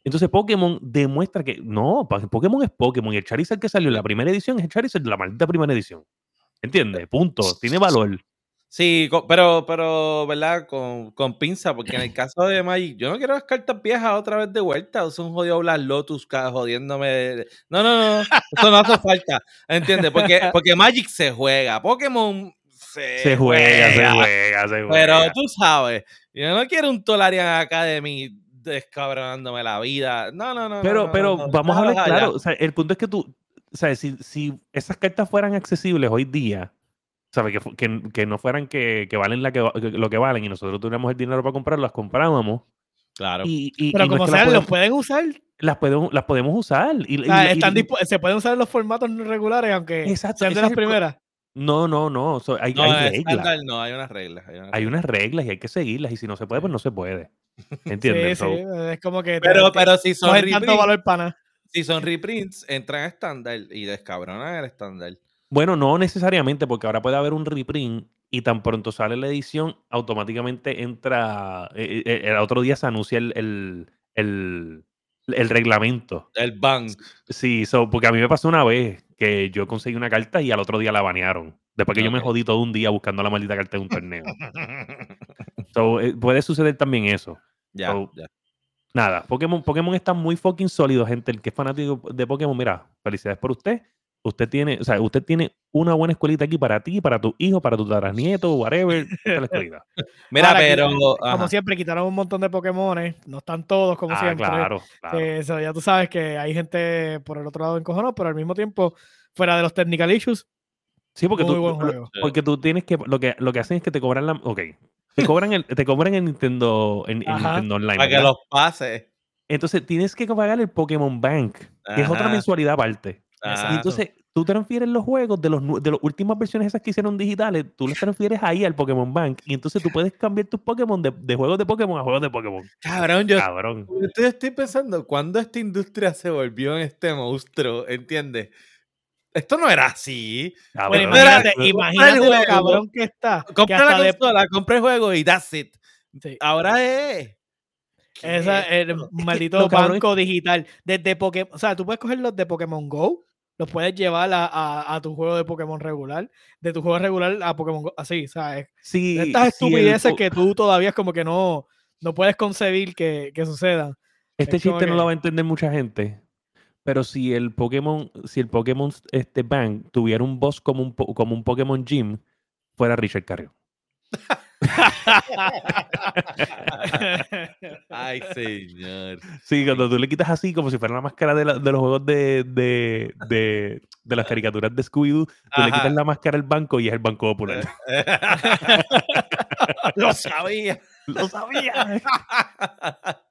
Entonces Pokémon demuestra que no, Pokémon es Pokémon y el Charizard que salió en la primera edición es el Charizard de la maldita primera edición. ¿Entiendes? Punto. Tiene valor. Sí, pero, pero, ¿verdad? Con, con pinza, porque en el *laughs* caso de Magic, yo no quiero las cartas viejas otra vez de vuelta. Es un jodido Black Lotus jodiéndome. No, no, no, eso no hace falta. ¿Entiendes? Porque, *laughs* porque Magic se juega, Pokémon se, Se juega, se juega, se juega. Pero tú sabes, yo no quiero un Tolarian Academy descabronándome la vida. No, no, no. Pero, no, pero no, no, vamos a hablar claro. o sea, el punto es que tú, o sea, si, si esas cartas fueran accesibles hoy día, ¿sabes? Que, que, que no fueran que, que valen la que, lo que valen y nosotros tuviéramos el dinero para comprarlas, las comprábamos. Claro. Y, y- Pero y no es como que las sea, los pueden usar. las, podemos, las podemos usar. Y, O sea, y- y- están se pueden usar en los formatos regulares, aunque Exacto, sean de las primeras. no, no, no. so, hay, no, hay reglas. estándar no, hay unas reglas. Hay unas Hay reglas. unas reglas y hay que seguirlas. Y si no se puede, pues no se puede. *laughs* ¿Entiendes? Sí, So, sí, es como que. Pero, te- pero si son cogen tanto reprints, valor si son reprints, entran a estándar y descabronan el estándar. Bueno, no necesariamente, porque ahora puede haber un reprint y tan pronto sale la edición, automáticamente entra. eh, eh, el otro día se anuncia el, el, el- el reglamento. El ban. Sí, so, porque a mí me pasó una vez que yo conseguí una carta y al otro día la banearon. Después que yo me jodí todo un día buscando la maldita carta de un torneo. *laughs* So, eh, puede suceder también eso. ya, So, ya. Nada, Pokémon, Pokémon está muy fucking sólido, gente. El que es fanático de Pokémon, mira, felicidades por usted. Usted tiene, o sea, usted tiene una buena escuelita aquí para ti, para tu hijo, para tu tataranieto, whatever. La. *laughs* Mira, Ahora, pero. Como siempre, quitaron un montón de Pokémon. No están todos, como ah, siempre. claro, claro. Eh, so, ya tú sabes que hay gente por el otro lado encojonado, pero al mismo tiempo, fuera de los technical issues, Sí, porque muy tú, buen juego. porque tú tienes que, lo que, lo que hacen es que te cobran la, ok, te cobran el, te cobran el Nintendo, en, en Ajá. Nintendo Online. Para que los pase. Entonces tienes que pagar el Pokémon Bank, que es otra mensualidad aparte. Entonces tú transfieres los juegos de los de las últimas versiones esas que hicieron digitales, tú los transfieres ahí al Pokémon Bank y entonces tú puedes cambiar tus Pokémon de, de juegos de Pokémon a juegos de Pokémon. Cabrón, yo Cabrón. estoy, estoy pensando, ¿cuándo esta industria se volvió en este monstruo? ¿Entiendes? Esto no era así. cabrón. Bueno, Espera, imagínate, juego. cabrón que está. Compra la de- consola, compra el juego y that's it. sí, Ahora es. esa- el *laughs* maldito cabrón banco digital. Desde Pokémon, o sea, tú puedes coger los de Pokémon Go, los puedes llevar a, a- a tu juego de Pokémon regular, de tu juego regular a Pokémon Go, así, ¿sabes? Sí, Estas sí, el estupideces que tú todavía es como que no, no puedes concebir que, que sucedan. Este es chiste no lo va a entender mucha gente. Pero si el Pokémon, si el Pokémon este Bank tuviera un boss como un, como un Pokémon Gym, fuera Richard Carrión. *laughs* *laughs* Ay, señor. Sí, cuando tú le quitas así, como si fuera la máscara de, la- de los juegos de, de, de, de las caricaturas de Scooby-Doo, tú le quitas la máscara al banco y es el Banco Popular. *laughs* Lo sabía. ¡Lo sabía! *laughs*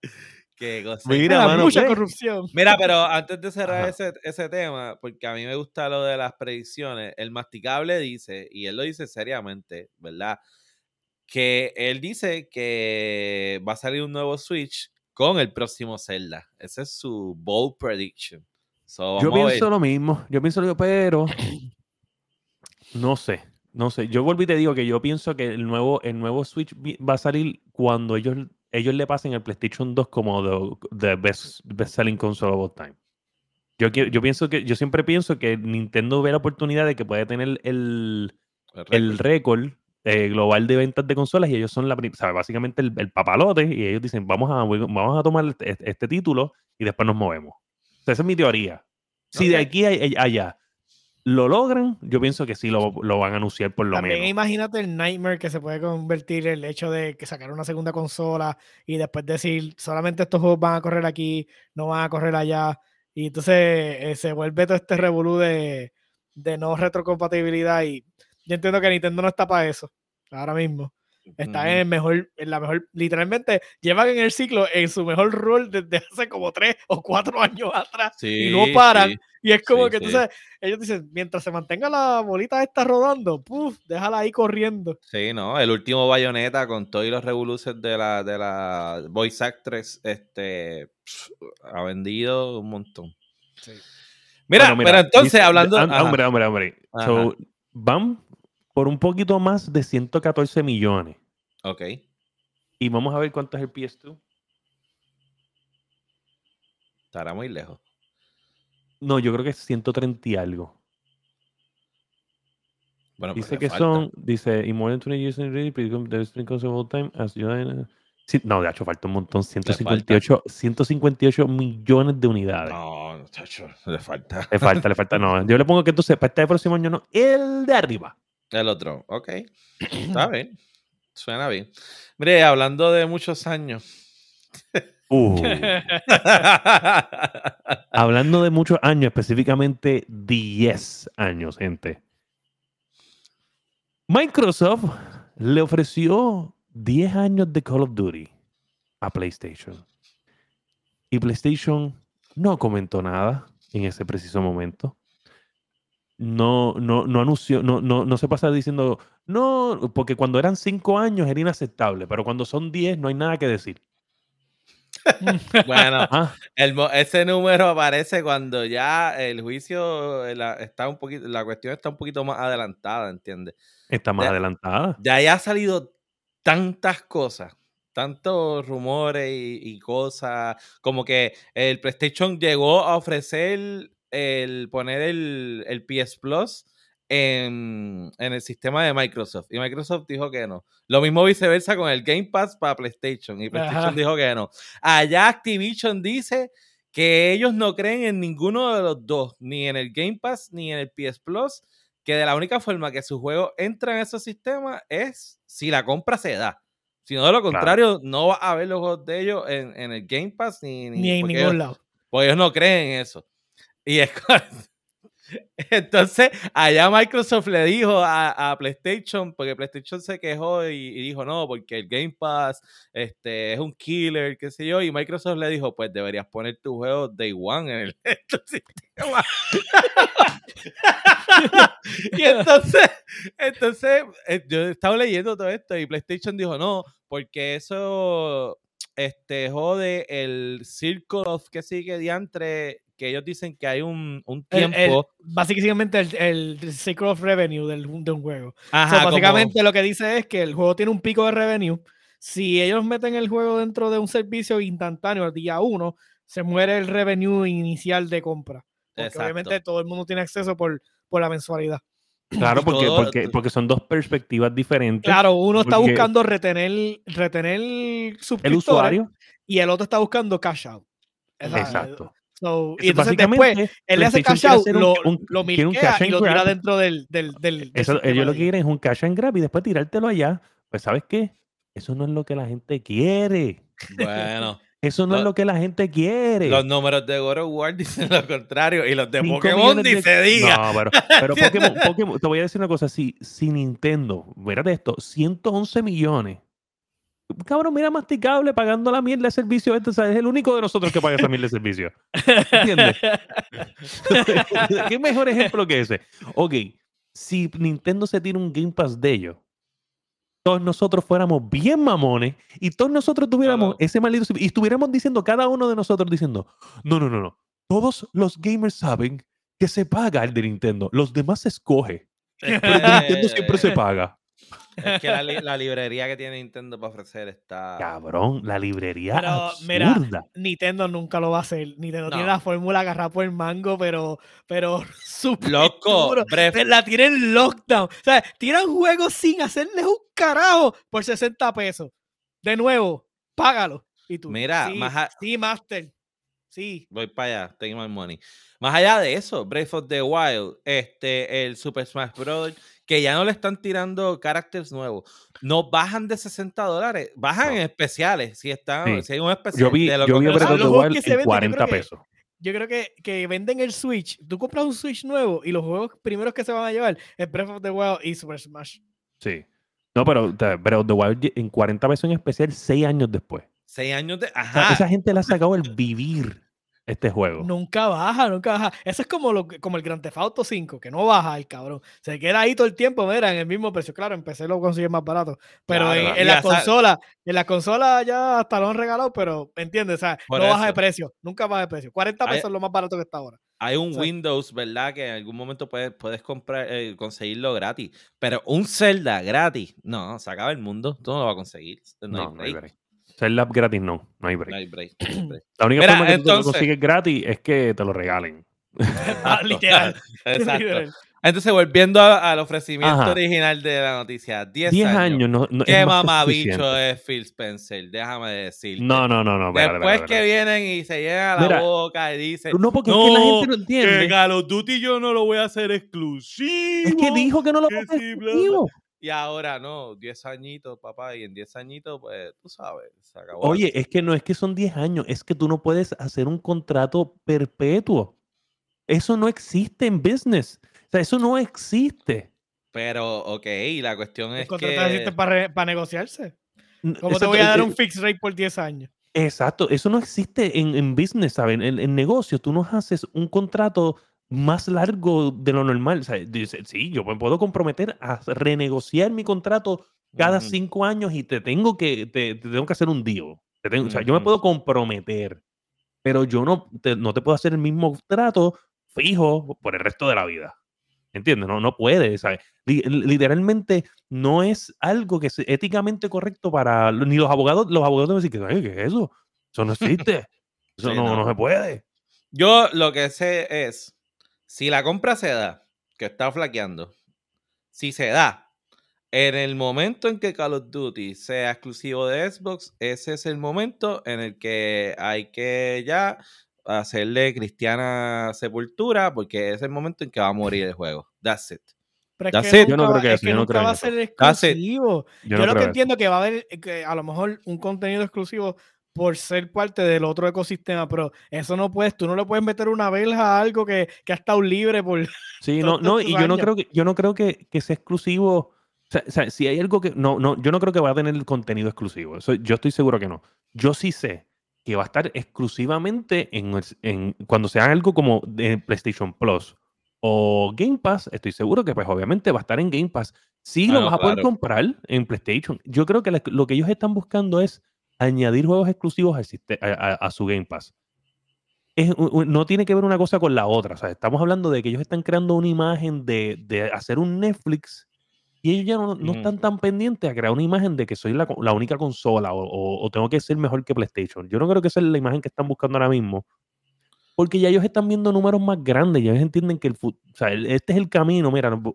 Qué cosa. Mira, mano, mucha corrupción. Mira, pero antes de cerrar ese, ese tema, porque a mí me gusta lo de las predicciones, el masticable dice, y él lo dice seriamente, ¿verdad? Que él dice que va a salir un nuevo Switch con el próximo Zelda. Ese es su bold prediction. So, Yo pienso lo mismo, yo pienso lo mismo, pero no sé, no sé. Yo volví y te digo que yo pienso que el nuevo, el nuevo Switch va a salir cuando ellos, ellos le pasen el PlayStation 2 como the, the best, best selling console of all time. Yo, yo pienso que, yo siempre pienso que Nintendo ve la oportunidad de que puede tener el, el récord eh, global de ventas de consolas y ellos son la o sea, básicamente el, el papalote y ellos dicen vamos a, vamos a tomar este, este título y después nos movemos. O sea, esa es mi teoría. Si de Ok. aquí a, a- allá lo logran, yo pienso que sí lo, lo van a anunciar por lo También menos. imagínate el nightmare que se puede convertir el hecho de que sacar una segunda consola y después decir solamente estos juegos van a correr aquí, no van a correr allá. Y entonces eh, se vuelve todo este revolú de, de no retrocompatibilidad. Y yo entiendo que Nintendo no está para eso ahora mismo. Está en el mejor, en la mejor, literalmente llevan en el ciclo en su mejor rol desde hace como tres o cuatro *laughs* años atrás y no paran. sí. Y es como Sí, que sí. entonces ellos dicen, mientras se mantenga la bolita esta rodando, puf, déjala ahí corriendo. Sí, no, el último bayoneta con todos los revoluces de la, de la voice actress, este, ha vendido un montón. Mira, Bueno, pero entonces dice- hablando... Hombre, hombre, hombre. So, van por un poquito más de 114 millones. Ok. Y vamos a ver cuánto es el PS2. Estará muy lejos. No, yo creo que es 130 y algo. Bueno, pues Dice que falta. son, dice, in more than 20 years in really, become the best console of all time as you Sí, no, de hecho falta un montón, 158, 158 millones de unidades. No, chacho, le falta. Le falta, le falta, no. *laughs* Yo le pongo que entonces para este próximo año no, el de arriba. El otro, ok. Está *clears throat* bien. Suena bien. Mire, hablando de muchos años. Uh, *laughs* hablando de muchos años, específicamente 10 años, gente. Microsoft le ofreció 10 años de Call of Duty a PlayStation. Y PlayStation no comentó nada en ese preciso momento. No, no, no anunció, no, no, no se pasa diciendo, no, porque cuando eran 5 años era inaceptable, pero cuando son 10 no hay nada que decir. *laughs* bueno, el ese número aparece cuando ya el juicio eh, la, está un poquito, la cuestión está un poquito más adelantada, ¿entiendes? está más Ya- adelantada. De ahí ha salido tantas cosas, tantos rumores y, y cosas, como que el PlayStation llegó a ofrecer el poner el, el PS Plus en, en el sistema de Microsoft. Y Microsoft dijo que no. Lo mismo viceversa con el Game Pass para PlayStation. Y PlayStation Ajá. dijo que no. Allá Activision dice que ellos no creen en ninguno de los dos, ni en el Game Pass ni en el PS Plus, que de la única forma que su juego entra en esos sistemas es si la compra se da. Si no, de lo contrario, no va a haber los juegos de ellos en, en el Game Pass ni, Ni en porque ningún ellos, lado. porque ellos no creen en eso. Y es *laughs* entonces, allá Microsoft le dijo a, PlayStation, porque PlayStation se quejó y, dijo, no, porque el Game Pass este, es un killer, qué sé yo, y Microsoft le dijo, pues deberías poner tu juego Day One en el *laughs* sistema. y entonces, entonces eh, yo estaba leyendo todo esto y PlayStation dijo, no, porque eso este, jode el Circle of que sigue diantre, que ellos dicen que hay un, un El- el- tiempo. básicamente el, el Cycle of Revenue del, de un juego. So, Ajá, como- básicamente lo que dice es que el juego tiene un pico de revenue. Si ellos meten el juego dentro de un servicio instantáneo al día uno, se muere el revenue inicial de compra. Porque Exacto. obviamente todo el mundo tiene acceso por, por la mensualidad. Claro, *laughs* porque, todo- porque, porque son dos perspectivas diferentes. Claro, uno está Porque- buscando retener, retener El usuario. y el otro está buscando cash out. Exacto. So, y Eso, entonces después él le hace cash out, un- lo, un- lo un cash y lo tira grab. dentro del, del, del, del Eso, ellos lo que quieren es un cash and grab y después tirártelo allá. Pues, ¿sabes qué? Eso no es lo que la gente quiere. Bueno, *laughs* Eso no es Lo- que la gente quiere. los números de God of War *laughs* dicen lo contrario y los de Cinco Pokémon ni de- se diga. No, pero, *laughs* pero Pokémon, Pokémon- te voy a decir una cosa. Si, si Nintendo, mírate esto, 111 millones. Cabrón, mira masticable pagando la mierda de servicio. Este, o sea, es el único de nosotros que paga esa mierda de servicio. ¿Entiendes? *laughs* ¿Qué mejor ejemplo que ese? Ok, si Nintendo se tira un Game Pass de ellos, todos nosotros fuéramos bien mamones y todos nosotros tuviéramos Claro. ese maldito y estuviéramos diciendo, cada uno de nosotros diciendo, no, no, no, no. Todos los gamers saben que se paga el de Nintendo. Los demás se escoge. Pero el de Nintendo siempre se paga. Es que la, li- la librería que tiene Nintendo para ofrecer está. Cabrón, la librería Pero, mira, absurda. Nintendo nunca lo va a hacer. Nintendo tiene No. la fórmula agarrada por el mango, pero, pero *laughs* súper Loco, La tienen lockdown. O sea, tiran juegos sin hacerles un carajo por 60 pesos. De nuevo, págalo. Y tú, Mira, sí, más a- sí, Master. Sí. Voy para allá, tengo my money. Más allá de eso, Breath of the Wild, este, el Super Smash Bros., que ya no le están tirando characters nuevos. No bajan de 60 dólares, bajan No. en especiales. Si, están, Sí. si hay un especial. Yo vi, de lo yo vi que Breath of the Wild en venden, yo 40 creo que- pesos. Yo creo que, que venden el Switch. Tú compras un Switch nuevo y los juegos primeros que se van a llevar es Breath of the Wild y Super Smash. Sí. No, pero Breath of the Wild en 40 pesos en especial, 6 años después. Seis años de. O sea, Ajá. esa gente le ha sacado el vivir este juego. Nunca baja, nunca baja. Eso es como, lo, como el Grand Theft Auto 5, que no baja el cabrón. Se queda ahí todo el tiempo, mira, en el mismo precio. Claro, empecé lo consigue más barato. Pero Claro, en, en la consola, en la consola ya hasta lo han regalado, pero ¿entiendes? O sea, Por no baja de precio. Nunca baja de precio. 40 Hay- pesos es lo más barato que está ahora. Hay un sea- Windows, ¿verdad? Que en algún momento puedes, puedes comprar, eh, conseguirlo gratis. Pero un Zelda gratis, no, se acaba el mundo. Tú no lo vas a conseguir. No, No, hay no hay break. Break. Zelda gratis no, no hay break. No hay break, no hay *clears throat* break. La única Mira, forma que tú lo consigues gratis es que te lo regalen. Ah, literal. *laughs* Exacto. Entonces, volviendo a- al ofrecimiento Ajá. original de la noticia, 10, 10 años. años no, no ¿Qué que mamabicho es Phil Spencer? Déjame decirte. No, no, no, no. Después que vienen y se llenan la Mira, boca y dicen. No, porque es que la gente no que entiende. Call of Duty yo no lo voy a hacer exclusivo. Es que dijo que no lo que va a hacer sí, bla, bla. exclusivo. Y ahora no, 10 añitos, papá, y en 10 añitos, pues, tú sabes, se acabó. Oye, es que no es que son 10 años, es que tú no puedes hacer un contrato perpetuo. Eso no existe en business. O sea, eso no existe. Pero, ok, la cuestión es contrato existe que... para, para negociarse. ¿Cómo te voy a dar un fixed rate por 10 años? Exacto, eso no existe en, en business, ¿saben? En, en negocios, tú no haces un contrato más largo de lo normal. O sea, dice, sí, yo me puedo comprometer a renegociar mi contrato cada Ujú. cinco años y te tengo que, te, te tengo que hacer un deal. Te tengo- o sea, yo me puedo comprometer, pero yo no te, no te puedo hacer el mismo trato fijo por el resto de la vida. ¿Entiendes? No, no puede. ¿sabes? Li- Literalmente no es algo que es éticamente correcto para ni los abogados. Los abogados deben decir que "Ay, ¿qué es eso? Eso no *laughs* existe. Eso Sí, no, no no. se puede. Yo lo que sé es, si la compra se da, que está flaqueando, si se da, en el momento en que Call of Duty sea exclusivo de Xbox, ese es el momento en el que hay que ya hacerle cristiana sepultura, porque es el momento en que va a morir el juego. That's it. Pero es That's que it. Yo no creo que es eso, yo no creo va a eso. ser exclusivo. Yo, Yo, no lo creo que entiendo que va a haber que a lo mejor un contenido exclusivo por ser parte del otro ecosistema, pero eso no puedes, tú no le puedes meter una verja a algo que, que ha estado libre por... *laughs* Sí, no, no, y yo no creo que, yo no creo que, que sea exclusivo. O sea, o sea, si hay algo que. No, no, yo no creo que va a tener el contenido exclusivo. Eso, yo estoy seguro que no. Yo sí sé que va a estar exclusivamente en, en- cuando sea algo como de PlayStation Plus o Game Pass. Estoy seguro que, pues, obviamente va a estar en Game Pass. Sí, Ah, lo no, vas a poder claro. comprar en PlayStation. Yo creo que la- lo que ellos están buscando es añadir juegos exclusivos a, a- a su Game Pass. Es no tiene que ver una cosa con la otra. O sea, estamos hablando de que ellos están creando una imagen de, de hacer un Netflix y ellos ya no, están tan pendientes a crear una imagen de que soy la, única consola o, o- o tengo que ser mejor que PlayStation. Yo no creo que esa es la imagen que están buscando ahora mismo. Porque ya ellos están viendo números más grandes, ya ellos entienden que el, fu- o sea, el- este es el camino. Mira, no-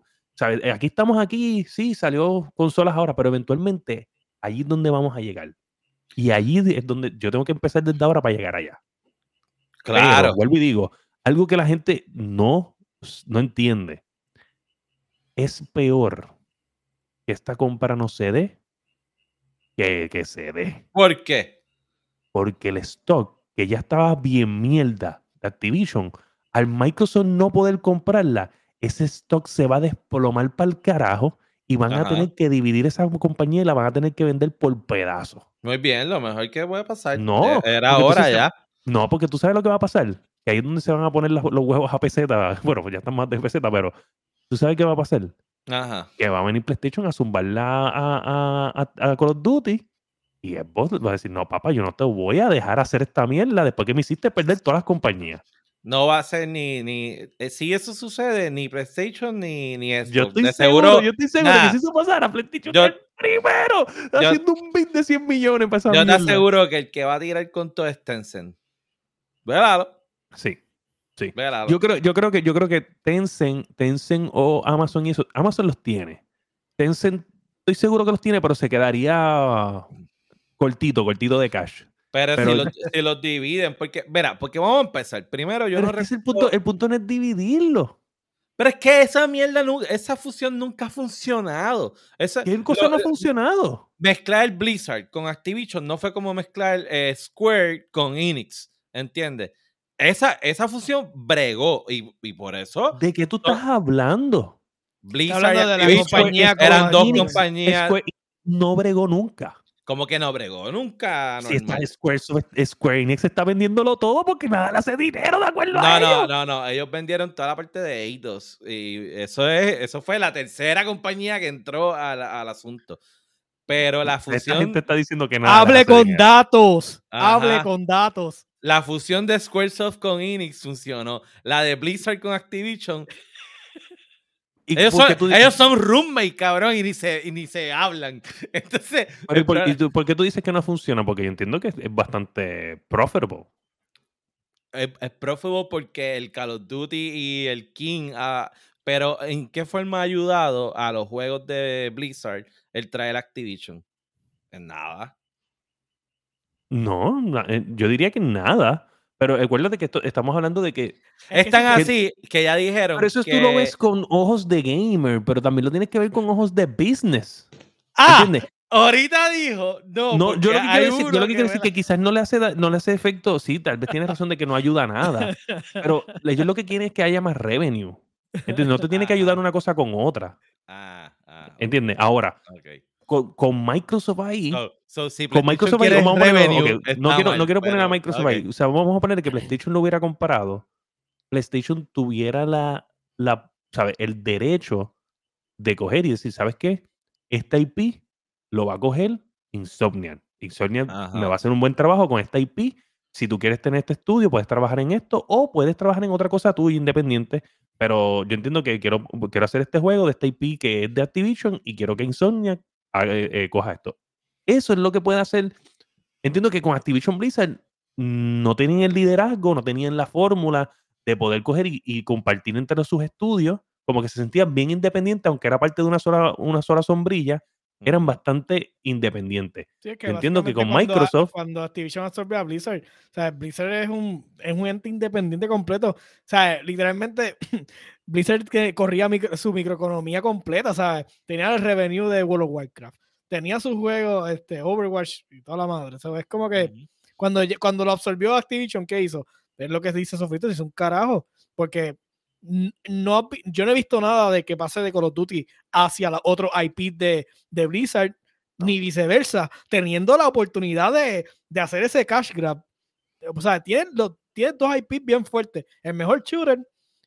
aquí estamos aquí, sí, salió consolas ahora, pero eventualmente allí es donde vamos a llegar. Y allí es donde yo tengo que empezar desde ahora para llegar allá. Pero, Claro. vuelvo y digo, algo que la gente no, no entiende. Es peor que esta compra no se dé que, que se dé. ¿Por qué? Porque el stock, que ya estaba bien mierda de Activision, al Microsoft no poder comprarla, ese stock se va a desplomar para el carajo y van a tener que dividir esa compañía y la van a tener que vender por pedazos. Muy bien, lo mejor que puede pasar. No, Eh, Era porque hora entonces se- ya. No, porque tú sabes lo que va a pasar. Que ahí es donde se van a poner los huevos a peseta. *laughs* Bueno, pues ya están más de peseta, pero tú sabes qué va a pasar. Ajá. Que va a venir PlayStation a zumbarla a, a, a, a Call of Duty. Y Xbox va a decir, no, papá, yo no te voy a dejar hacer esta mierda después que me hiciste perder todas las compañías. No va a ser ni, ni eh, si eso sucede, ni PlayStation ni, ni Xbox. Yo estoy de seguro, seguro, yo estoy seguro nah, que si eso pasara, PlayStation yo- es el primero haciendo un bid de 100 millones para esa yo te mierda. aseguro que el que va a tirar con todo es Tencent. Vélalo, Sí. vélalo. Yo creo, yo creo que yo creo que Tencent, Tencent o Amazon y eso, Amazon los tiene. Tencent, estoy seguro que los tiene, pero se quedaría cortito, cortito de cash. Pero, pero- si, los, si los dividen, porque, mira, porque vamos a empezar. Primero, yo Pero no es el recuerdo- punto, el punto no es dividirlo. Pero es que esa mierda, esa fusión nunca ha funcionado. Esa, ¿Qué cosa lo- no ha funcionado? mezclar Blizzard con Activision no fue como mezclar eh, Square con Enix, ¿entiendes? Esa, esa fusión bregó y, y por eso ¿De qué tú estás hablando? Blizzard hablando y de la Activision compañía eran dos Enix, compañías. Square no bregó nunca. Como que no bregó, nunca Si está. Square, Square Enix está vendiéndolo todo porque nada le hace dinero, ¿de acuerdo No, a no, ellos? no, no. Ellos vendieron toda la parte de Eidos. Y eso es, eso fue la tercera compañía que entró al, al asunto. Pero la Esta fusión. gente está diciendo que nada. Hable con dinero. datos. Ajá. Hable con datos. La fusión de Squaresoft con Enix funcionó. La de Blizzard con Activision. ¿Y Ellos son, dices- ellos son roommates, cabrón, y ni se, y ni se hablan. *laughs* Entonces, Pero, ¿y el por, y tú- por qué tú dices que no funciona? Porque yo entiendo que es, es bastante profitable. es, es profitable porque el Call of Duty y el King. ah, pero, ¿en qué forma ha ayudado a los juegos de Blizzard el traer Activision? En nada. No, eh, yo diría que nada. Pero acuérdate que esto- estamos hablando de que. Es tan que- así que ya dijeron. Pero eso es que... tú lo ves con ojos de gamer, pero también lo tienes que ver con ojos de business. Ah, ¿Entiendes? ahorita dijo. No, No, yo lo que quiero decir, yo lo que quiero decir que quizás no le hace da- no le hace efecto, sí, tal vez tienes razón de que no ayuda a nada, pero ellos lo que quieren es que haya más revenue. ¿Entiendes? No te tiene que ayudar *laughs* una cosa con otra. Ah, ah. ¿Entiendes? Ahora, ok. Con, con Microsoft ahí, So, so, si con Microsoft ahí, vamos a no, quiero, no quiero poner a Microsoft ok. ahí. O sea, vamos a poner que *laughs* PlayStation lo hubiera comprado. PlayStation tuviera la, la ¿sabes? el derecho de coger y decir, ¿sabes qué? Esta IP lo va a coger Insomniac. Insomniac me va a hacer un buen trabajo con esta IP. Si tú quieres tener este estudio, puedes trabajar en esto o puedes trabajar en otra cosa tuya independiente. Pero yo entiendo que quiero, quiero hacer este juego de esta IP que es de Activision y quiero que Insomniac eh, eh, coja esto. Eso es lo que puede hacer. Entiendo que con Activision Blizzard no tenían el liderazgo, no tenían la fórmula de poder coger y, y compartir entre sus estudios, como que se sentían bien independientes, aunque era parte de una sola, una sola sombrilla, eran bastante independientes. Sí, es Yo entiendo que con cuando a- Microsoft- Cuando Activision absorbió a Blizzard, o sea, Blizzard es un, es un ente independiente completo. O sea, literalmente, *clears throat* Blizzard que corría micro- su microeconomía completa, ¿sabes? Tenía el revenue de World of Warcraft, tenía sus juegos, este, Overwatch y toda la madre. ¿sabes? Es como que cuando, cuando lo absorbió Activision, ¿qué hizo? Es lo que dice Sofrito, hizo un carajo, porque no, yo no he visto nada de que pase de Call of Duty hacia la otro IP de, de Blizzard, ni viceversa, teniendo la oportunidad de, de hacer ese cash grab. O sea, tienen, los, tienen dos IP bien fuertes, el mejor shooter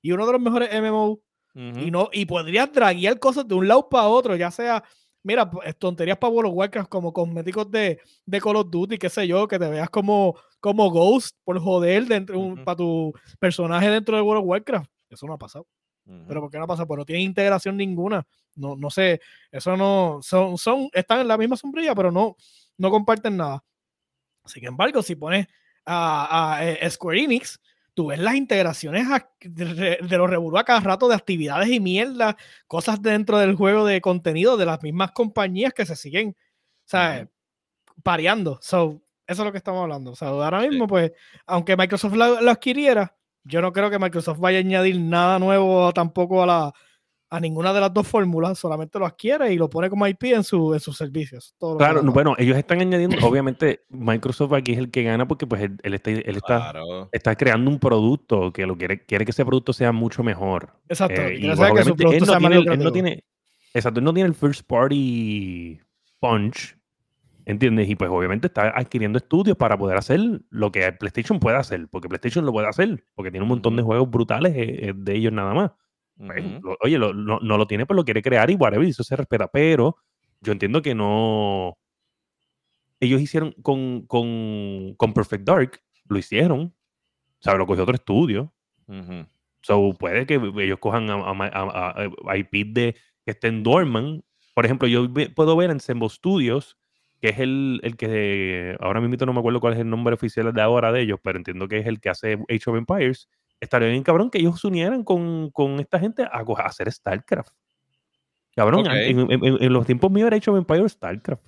y uno de los mejores MMO, y, no, y podrías draguear cosas de un lado para otro, ya sea, mira, tonterías para World of Warcraft como cosméticos de, de Call of Duty, qué sé yo, que te veas como, como Ghost por joder dentro, Ujú. para tu personaje dentro de World of Warcraft. Eso no ha pasado. Pero ¿por qué no ha pasado? Pues no tiene integración ninguna. No, no sé, eso no, son, son, están en la misma sombrilla, pero no, no comparten nada. Sin embargo, si pones a, a, eh, Square Enix, tú ves las integraciones de, los revolú a cada rato de actividades y mierda, cosas dentro del juego de contenido de las mismas compañías que se siguen, ¿sabes? Pareando. So, eso es lo que estamos hablando. O sea, ahora Sí. mismo, pues, aunque Microsoft lo, lo adquiriera, yo no creo que Microsoft vaya a añadir nada nuevo tampoco a la a ninguna de las dos fórmulas, solamente lo adquiere y lo pone como IP en, su, en sus servicios. Todo lo que Claro, bueno, ellos están añadiendo, obviamente Microsoft aquí es el que gana porque pues él, él está, él está, Claro. está creando un producto que lo quiere, quiere que ese producto sea mucho mejor. Exacto. Eh, y y quiere pues, saber que su obviamente él producto no sea más tiene, el- él no lucrativo. tiene, exacto, él no tiene el first party punch, ¿entiendes? Y pues obviamente está adquiriendo estudios para poder hacer lo que PlayStation puede hacer, porque PlayStation lo puede hacer, porque tiene un montón de juegos brutales eh, eh, de ellos nada más. Pues, oye, lo- no, no lo tiene, pues lo quiere crear y whatever, y eso se respeta. Pero yo entiendo que no. Ellos hicieron con, con, con Perfect Dark, lo hicieron. O sea, lo cogió otro estudio. So, puede que ellos cojan a, a, a- a- a IP de que estén dorman. Por ejemplo, yo puedo ver en Sembo Studios, que es el, el que ahora mismo no me acuerdo cuál es el nombre oficial de ahora de ellos, pero entiendo que es el que hace Age of Empires. Estaría bien cabrón que ellos se unieran con, con esta gente a, hacer StarCraft. Cabrón, en, en- en- en los tiempos míos era Age of Empires StarCraft.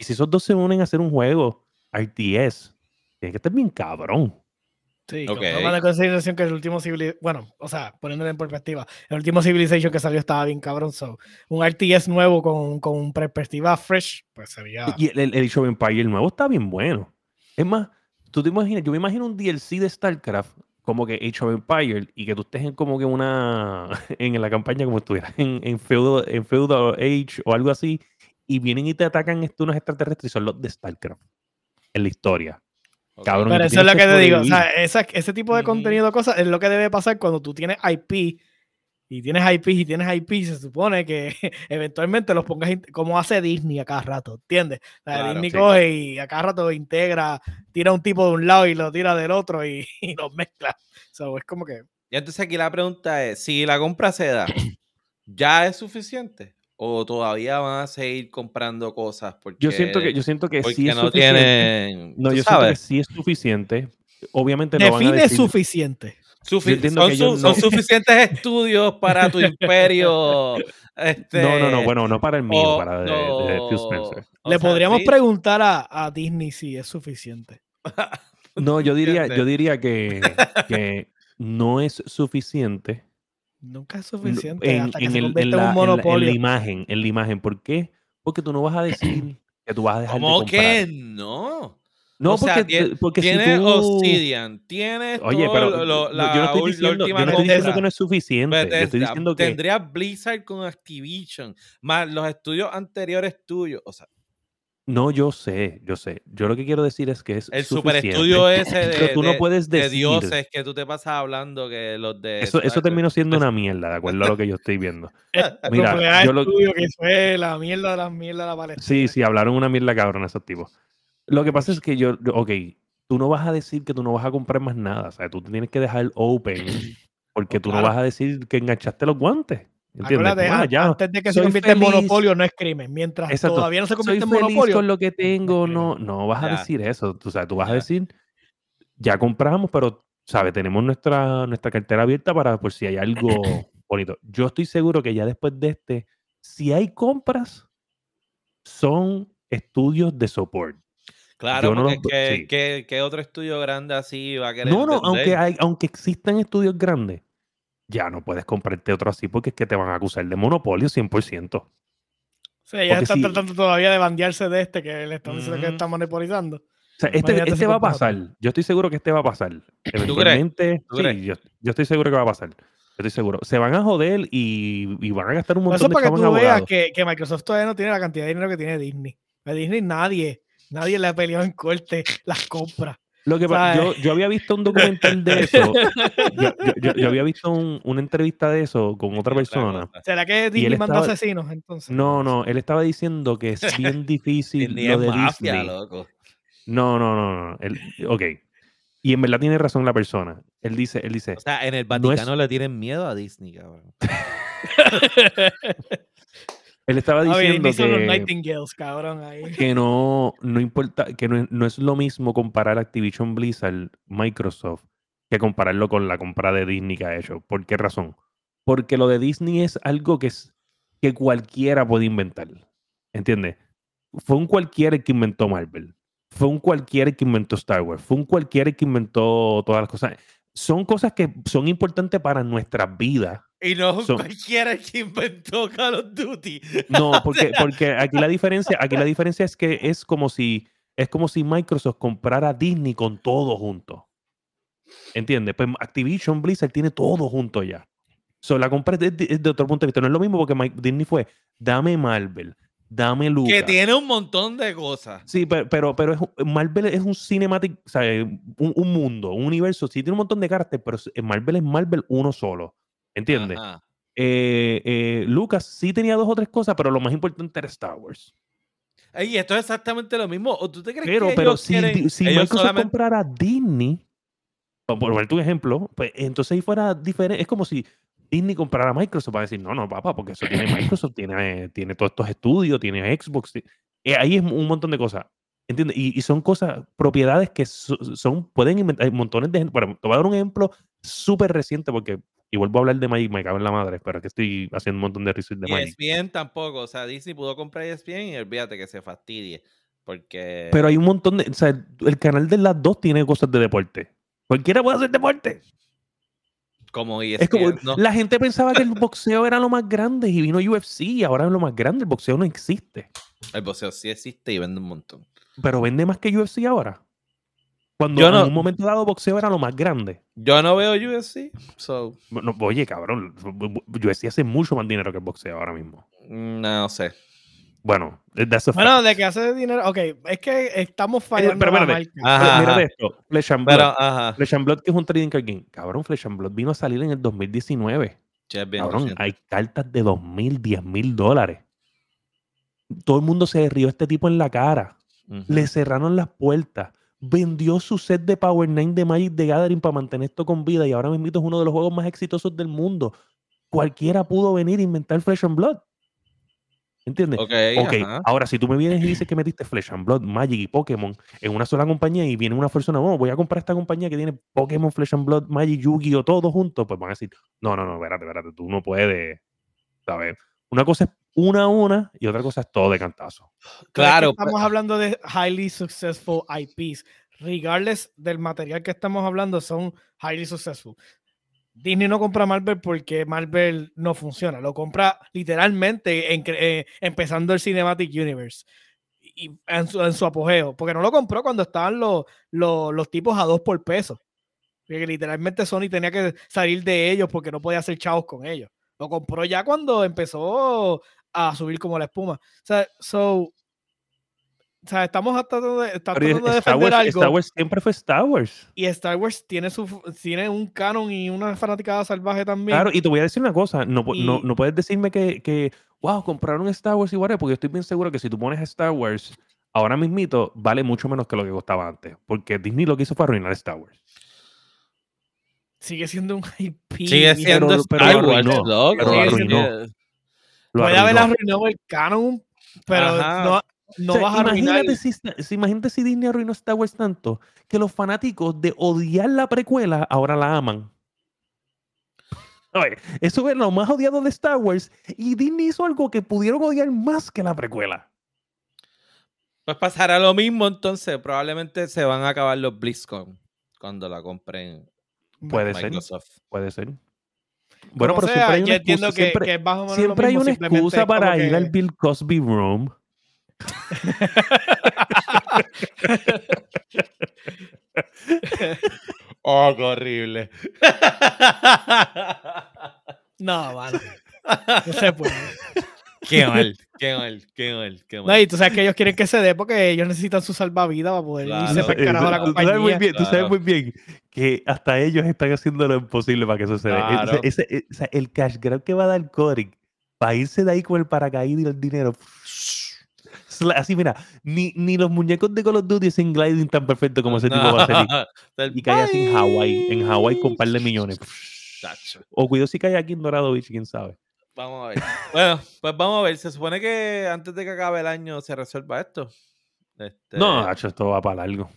Y si esos dos se unen a hacer un juego RTS, tiene que estar bien cabrón. Sí, Ok. con toma en consideración que el último Civilization, bueno, o sea, poniéndolo en perspectiva, el último Civilization que salió estaba bien cabrón, so, un RTS nuevo con, con perspectiva fresh, pues sería... Y el, el, el Age of Empires nuevo está bien bueno. Es más, tú te imaginas, yo me imagino un DLC de StarCraft como que Age of Empires y que tú estés en como que una *laughs* en la campaña como estuvieras en, en, feudal, en Feudal Age o algo así y vienen y te atacan estos unos extraterrestres y son los de StarCraft en la historia. Cabrón. Pero eso es lo que que te digo, o sea, esa- ese tipo de contenido cosas es lo que debe pasar cuando tú tienes IP y tienes IP y tienes IP, se supone que *laughs* eventualmente los pongas como hace Disney a cada rato, ¿entiendes? O sea, Claro, Disney sí. coge y a cada rato integra, tira un tipo de un lado y lo tira del otro y, *laughs* y los mezcla. So, es como que... Y entonces aquí la pregunta es, si la compra se da, ¿ya es suficiente? ¿O todavía van a seguir comprando cosas? Porque, Yo siento que, yo siento que sí es no suficiente. tienen... No, siento que sí es suficiente. Obviamente no van a Define decir... suficiente. son, que no- suficientes estudios para tu imperio. Este, *laughs* No, no, no, bueno, no para el mío, para de, de Phil Spencer. o Le sea, podríamos sí, preguntar a, a Disney si es suficiente. *laughs* No, yo diría, yo diría que, *laughs* que no es suficiente Nunca es suficiente en, hasta que en se el- convierte en en, la, un en la- en la monopolio. imagen, en la imagen. ¿Por qué? Porque tú no vas a decir que tú vas a dejar de ¿Cómo comprar. que no? No, O sea, porque, si Tiene tú... Obsidian, tiene Oye, pero lo- lo- no, la, yo no estoy diciendo, última yo no estoy diciendo cosa. que no es suficiente. Yo estoy Bethesda, diciendo que Tendría Blizzard con Activision, más los estudios anteriores tuyos. O sea, no, yo sé, yo sé. Yo lo que quiero decir es que es el super suficiente. estudio ese *laughs* de, Pero tú no de- puedes de decir dioses que tú te pasas hablando que los de. eso, eso terminó siendo una *laughs* mierda, de acuerdo a lo que yo estoy viendo. El *laughs* Mira, yo lo- estudio que fue la mierda de las mierdas de la Palestina. Sí, sí, hablaron una mierda cabrón esos tipos. Lo que pasa es que yo, ok, tú no vas a decir que tú no vas a comprar más nada, o sea, tú te tienes que dejar open *coughs* porque No, tú no vas a decir que enganchaste los guantes. Acuérdate, ah, ya, antes de que se convierta en monopolio no es crimen. Mientras Exacto. todavía no se soy convierte en monopolio. con lo que tengo, no, no vas a decir eso, tú sabes, tú vas a decir, ya compramos, pero, ¿sabes? Tenemos nuestra, nuestra cartera abierta para por si hay algo *coughs* bonito. Yo estoy seguro que ya después de este, si hay compras, son estudios de soporte. Claro, yo no porque los- ¿qué, sí. qué- qué otro estudio grande así va a querer. No, no, aunque, hay, aunque existan estudios grandes, ya no puedes comprarte otro así porque es que te van a acusar de monopolio 100%. O sea, ellos porque están si- tratando todavía de bandearse de este que le están diciendo que están monopolizando. O sea, este, este va a otro. pasar. Yo estoy seguro que este va a pasar. *clears throat* Eventualmente, ¿Tú sí, crees? yo, yo estoy seguro que va a pasar. Yo estoy seguro. Se van a joder y, y van a gastar un montón Eso de para que tú veas que, que Microsoft todavía no tiene la cantidad de dinero que tiene Disney. A Disney nadie, nadie le ha peleado en corte las compras. Lo que pa- yo, yo había visto un documental de eso. *laughs* yo, yo- yo- yo había visto un- una entrevista de eso con otra persona. ¿Será que Disney él mandó estaba- asesinos entonces? No, no, él estaba diciendo que es *laughs* bien difícil Disney lo de mafia, Disney. loco. No, no, no, no. Él, ok. Y en verdad tiene razón la persona. Él dice, él dice, O sea, en el No es- Vaticano le tienen miedo a Disney, cabrón. *laughs* él estaba ver, diciendo los que, Nightingales, cabrón, ahí. que no, no importa, que no, es- no es lo mismo comparar Activision Blizzard, Microsoft, que compararlo con la compra de Disney que ha hecho. ¿Por qué razón? Porque lo de Disney es algo que, es, que cualquiera puede inventar. ¿Entiendes? Fue un cualquiera el que inventó Marvel. Fue un cualquiera el que inventó Star Wars. Fue un cualquiera el que inventó todas las cosas. Son cosas que son importantes para nuestras vidas. Y no Son- cualquiera el que inventó Call of Duty. *laughs* No, porque, porque aquí la diferencia, aquí la diferencia es que es como si es como si Microsoft comprara a Disney con todo junto. ¿Entiendes? Pues Activision Blizzard tiene todo junto ya. So, la compra es de, es de otro punto de vista. No es lo mismo porque Mike- Disney fue, dame Marvel, dame Lucas. Que tiene un montón de cosas. Sí, pero, pero, pero es, Marvel es un cinematic, o sea, un, un mundo, un universo. Sí tiene un montón de cartas, pero es- Marvel es Marvel uno solo. ¿Entiendes? Eh, eh, Lucas sí tenía dos o tres cosas, pero lo más importante era Star Wars. Y esto es exactamente lo mismo. ¿O tú te crees Pero, que pero ellos si, quieren- si ellos Microsoft solamente- comprara Disney, por poner tu ejemplo, pues entonces ahí fuera diferente. Es como si Disney comprara Microsoft para decir, no, no, papá, porque eso tiene Microsoft, *coughs* tiene, tiene todos estos estudios, tiene Xbox. eh, ahí es un montón de cosas. ¿Entiendes? Y, y son cosas, propiedades que so- son, pueden inventar, hay montones de gente. Bueno, te voy a dar un ejemplo súper reciente porque, y vuelvo a hablar de Magic, me cago en la madre, pero es que estoy haciendo un montón de research de Y Magic. ESPN tampoco. O sea, Disney pudo comprar ESPN y olvídate que se fastidie. Porque. Pero hay un montón de, o sea, el canal de las dos tiene cosas de deporte. Cualquiera puede hacer deporte. como ESPN. Es como, no. la gente pensaba que el boxeo era lo más grande y vino UFC y ahora es lo más grande. El boxeo no existe. El boxeo sí existe y vende un montón. Pero vende más que UFC ahora. Cuando Yo no- en un momento dado boxeo era lo más grande. Yo no veo UFC, so. No, oye, cabrón, UFC hace mucho más dinero que el boxeo ahora mismo. mm, No sé. Bueno, that's a fact. Bueno, de que hace dinero. Ok, es que estamos fallando. pero la espérate. marca. Ajá, Pero mira ajá. esto, Flesh and Blood. Pero, ajá. Flesh and Blood, que es un trading card game. Cabrón, Flesh and Blood vino a salir en el 2019. Sí, es bien Cabrón, reciente. hay cartas de 2 mil, 10 mil dólares. Todo el mundo se rió a este tipo en la cara. Le cerraron las puertas. Vendió su set de Power 9 de Magic the Gathering para mantener esto con vida. Y ahora mismo es uno de los juegos más exitosos del mundo. Cualquiera pudo venir a inventar Flesh and Blood. ¿Entiendes? Ok, Ok, ajá. ahora si tú me vienes y dices que metiste Flesh and Blood, Magic y Pokémon en una sola compañía y viene una persona, bueno, voy a comprar esta compañía que tiene Pokémon, Flesh and Blood, Magic, Yu-Gi-Oh, todo juntos, pues van a decir, no, no, no, espérate, espérate, tú no puedes, ¿sabes? Una cosa es una a una y otra cosa es todo de cantazo. Pero es que Claro, estamos hablando de highly successful IPs. Regardless del material que estamos hablando, son highly successful. Disney no compra Marvel porque Marvel no funciona. Lo compra literalmente en eh, empezando el Cinematic Universe. Y en su, en su apogeo. Porque no lo compró cuando estaban los, los, los tipos a dos por peso. Porque literalmente Sony tenía que salir de ellos porque no podía hacer chavos con ellos. Lo compró ya cuando empezó a subir como la espuma. O sea, so, o sea, estamos tratando de, está tratando de defender Wars, algo. Star Wars siempre fue Star Wars. Y Star Wars tiene, su, tiene un canon y una fanaticada salvaje también. Claro, y te voy a decir una cosa, no, no, no puedes decirme que, que, wow, compraron Star Wars y whatever, porque yo estoy bien seguro que si tú pones Star Wars, ahora mismito, vale mucho menos que lo que costaba antes, porque Disney lo que hizo fue arruinar Star Wars. Sigue siendo un IP. sigue siendo pero- pero Star lo Wars, pero Sigue siendo- Puede haber arruinó. arruinado el canon, pero Ajá. no, no O sea, vas a arruinar. imagínate, si, si- imagínate si Disney arruinó Star Wars tanto que los fanáticos de odiar la precuela ahora la aman. Oye, eso es lo más odiado de Star Wars y Disney hizo algo que pudieron odiar más que la precuela. Pues pasará lo mismo, entonces probablemente se van a acabar los BlizzCon cuando la compren Puede ser, Microsoft. puede ser. Bueno, pero sea, siempre hay yo una entiendo excusa, que, siempre, que es más o menos lo siempre hay mismo, una simplemente excusa para ir que- al Bill Cosby Room. *laughs* Oh, qué horrible. No, mano. No se puede. qué mal, qué mal, qué mal, qué mal. No, y tú sabes que ellos quieren que se dé porque ellos necesitan su salvavidas para poder Claro. irse para el carajo a la Tú sabes muy compañía. bien, tú sabes muy bien que hasta ellos están haciendo lo imposible para que eso se dé. Claro. Ese- ese- eh, o sea, el cash grab que va a dar Coric para irse de ahí con el paracaídas y el dinero. *sniffs* Así, mira, ni, ni los muñecos de Call of Duty hacen gliding tan perfecto como ese tipo va a hacer. *laughs* Y, y cae así en Hawái, en Hawái con un par de millones. O cuidado si cae aquí en Dorado Beach, quién sabe. Vamos a ver. Bueno, pues vamos a ver. Se supone que antes de que acabe el año se resuelva esto. Este, No, Nacho, esto va para largo.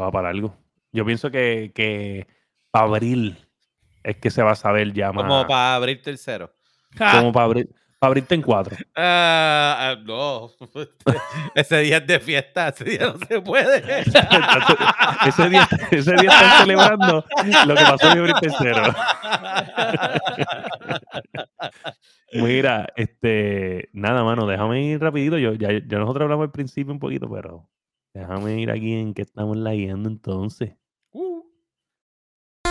Va para largo. Yo pienso que, que para abril es que se va a saber ya más. como para abrir tercero. Como para abrir, para abrirte en cuatro. *laughs* Ah, ah, no. *laughs* ese día es de fiesta, ese día no se puede. ese, día, ese día están celebrando lo que pasó en abril tercero. *laughs* Mira, este, nada, mano, déjame ir rapidito. Yo, ya, ya nosotros hablamos al principio un poquito, pero déjame ir aquí en que estamos leyendo entonces.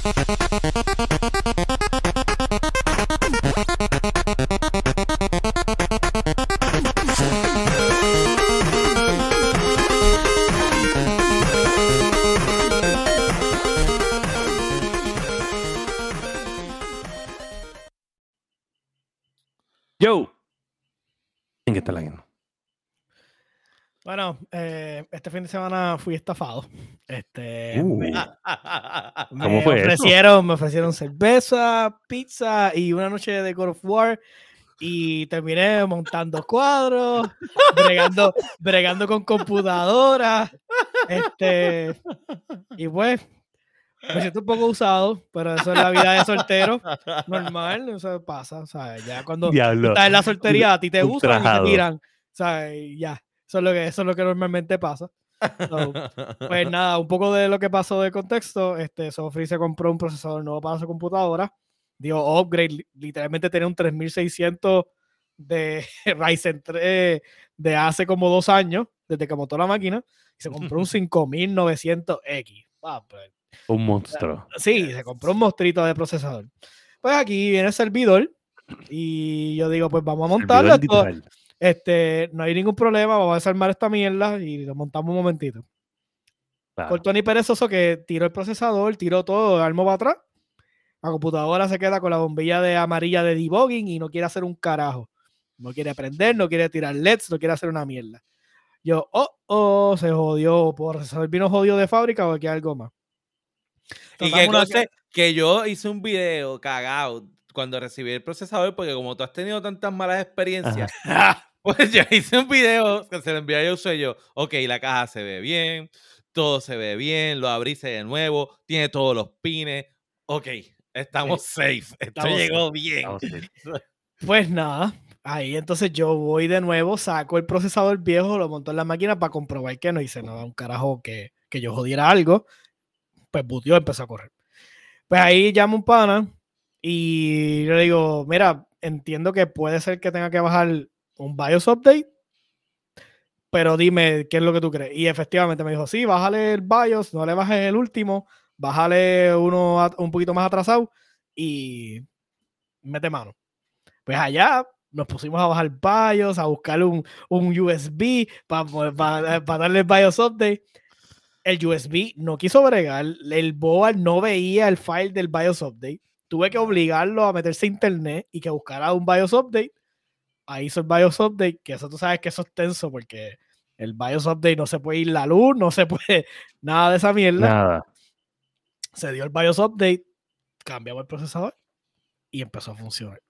Uh. Yo, ¿en qué está leyendo? Bueno, eh, este fin de semana fui estafado. Este, Uh, me, *laughs* ¿Cómo me fue eso? ofrecieron, me ofrecieron cerveza, pizza y una noche de God of War. Y terminé montando cuadros, bregando, bregando con computadoras. Este, y pues, me siento un poco usado, pero eso es la vida de soltero. Normal, eso pasa. ¿sabes? Ya cuando Diablo. estás en la soltería, a ti te usan y te tiran. ¿sabes? Ya. Eso es lo que, eso es lo que normalmente pasa. So, *laughs* pues nada, un poco de lo que pasó de contexto. Este, Sofri se compró un procesador nuevo para su computadora. Dio upgrade, li- literalmente tenía un 3600 de *laughs* Ryzen 3 de hace como dos años, desde que montó la máquina. Y se compró un *laughs* 5900X. Ah, pues, Un monstruo. Sí, se compró un monstruito de procesador. Pues aquí viene el servidor y yo digo, pues vamos a montarlo. Este, no hay ningún problema, vamos a desarmar esta mierda y lo montamos un momentito. Claro. Por Tony Perezoso que tiró el procesador, tiró todo, armó para atrás. La computadora se queda con la bombilla de amarilla de debugging y no quiere hacer un carajo. No quiere aprender, no quiere tirar LEDs, no quiere hacer una mierda. Yo, oh, oh, se jodió. ¿Por procesador vino jodido de fábrica o aquí hay algo más? Y que una- conste que yo hice un video cagado cuando recibí el procesador, porque como tú has tenido tantas malas experiencias, *laughs* *laughs* pues yo hice un video que se lo envié a yo, soy yo, ok, la caja se ve bien, todo se ve bien, lo abrí se ve nuevo, tiene todos los pines, ok, estamos safe, esto Estamos llegó bien. *laughs* Pues nada, ahí entonces yo voy de nuevo, saco el procesador viejo, lo monto en la máquina para comprobar que no hice nada, un carajo que, que yo jodiera algo. Pues butió, empezó a correr. Pues ahí llamo un pana y yo le digo, mira, entiendo que puede ser que tenga que bajar un BIOS update, pero dime qué es lo que tú crees. Y efectivamente me dijo, sí, bájale el BIOS, no le bajes el último, bájale uno un poquito más atrasado y mete mano. Pues allá nos pusimos a bajar BIOS, a buscar un, un USB para darle el BIOS update. El USB no quiso bregar, el board no veía el file del BIOS update. Tuve que obligarlo a meterse a internet y que buscara un BIOS update. Ahí hizo el BIOS update, que eso tú sabes que eso es tenso porque el BIOS update no se puede ir la luz, no se puede *laughs* nada de esa mierda Nada. se dio el BIOS update, cambiamos el procesador y empezó a funcionar.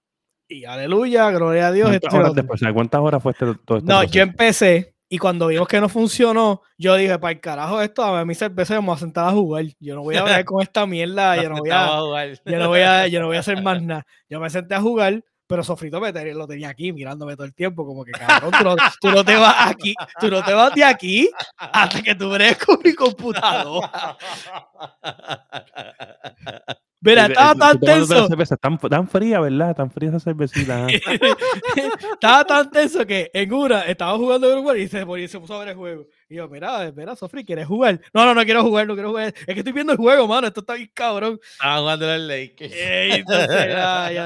Y aleluya, gloria a Dios. ¿Cuántas lo horas después? ¿Cuántas horas fue este, todo este No, proceso? yo empecé y cuando vimos que no funcionó, yo dije, para el carajo esto, a mi cerveza y vamos a sentar a jugar. Yo no voy a ver con esta mierda, *laughs* yo no voy a, yo no voy a, yo no voy a hacer más nada. Yo me senté a jugar, pero Sofrito me tenía- lo tenía aquí mirándome todo el tiempo, como que cabrón, tú no, tú no te vas aquí, tú no te vas de aquí hasta que tú bregues con mi computadora. Mira, estaba tan tenso. tan, tan fría, ¿verdad? Tan fría esa cervecita. *laughs* estaba tan tenso que en una estaba jugando Uruguay y se puso a ver el juego. Y yo, mira, mira, Sofri, ¿quieres jugar? No, no, no quiero jugar, no quiero jugar. Es que estoy viendo el juego, mano. Esto está bien cabrón. Estaba jugando el Lakers.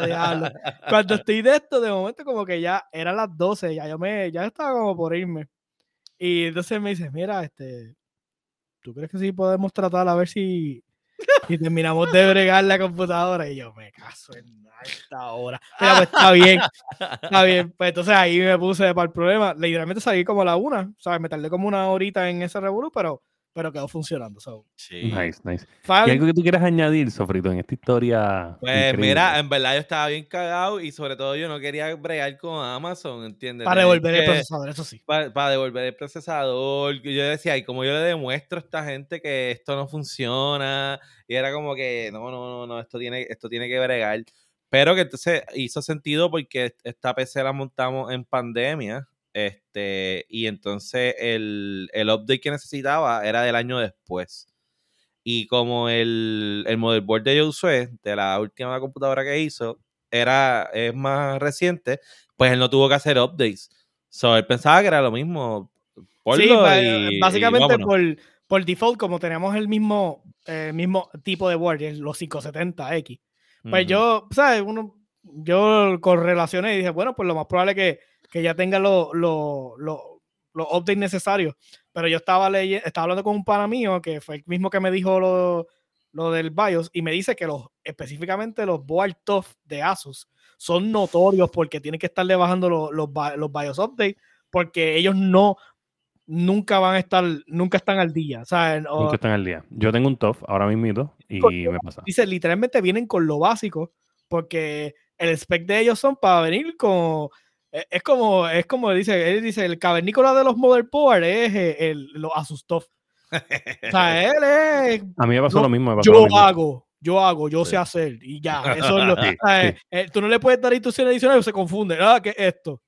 Ya. Cuando estoy de esto, de momento, como que ya eran las 12, ya yo me, ya estaba como por irme. Y entonces me dice, mira, este, ¿tú crees que sí podemos tratar a ver si, si terminamos de bregar la computadora? Y yo, me caso en esta hora. Mira, pues está bien, está bien. Pues entonces ahí me puse para el problema. Literalmente salí como a la una, ¿sabes? Me tardé como una horita en ese revolú, pero, pero quedó funcionando. So, Sí. Nice, nice. ¿Y algo que tú quieras añadir, Sofrito, en esta historia? Pues increíble? mira, en verdad yo estaba bien cagado y sobre todo yo no quería bregar con Amazon, ¿entiendes? para devolver el procesador, eso sí. Para, devolver el procesador. Yo decía, y como yo le demuestro a esta gente que esto no funciona, y era como que, no, no, no, no, esto tiene, esto tiene que bregar. Pero que entonces hizo sentido porque esta PC la montamos en pandemia, este, y entonces el, el update que necesitaba era del año después. Y como el, el motherboard de Josué, de la última computadora que hizo, era, es más reciente, pues él no tuvo que hacer updates. So, él pensaba que era lo mismo. Ponlo Sí, y- y básicamente por, por default, como tenemos el mismo, eh, mismo tipo de board, los 570X, pues Ujú. yo, ¿sabes? Uno, yo correlacioné y dije, bueno, pues lo más probable es que, que ya tenga los lo, lo- los updates necesarios. Pero yo estaba leyendo, estaba hablando con un pana mío que fue el mismo que me dijo lo, lo del BIOS y me dice que los, específicamente los board tough de Asus son notorios porque tienen que estarle bajando los, los, los BIOS updates porque ellos no nunca van a estar, nunca están al día. ¿sabes? O- Nunca están al día. Yo tengo un TOF ahora mismo y me pasa. dice, literalmente vienen con lo básico, porque el spec de ellos son para venir con. E- Es como, es como dice, él dice, el cavernícola de los motherboard es eh, el, los Asus TUF. O sea, *laughs* él es A mí me pasó lo mismo. Lo yo mismo. hago, yo hago, yo Sí. sé hacer y ya. *laughs* Eso es lo, Sí. Eh, tú no le puedes dar instrucciones adicionales, se confunde. Ah, ¿qué es esto?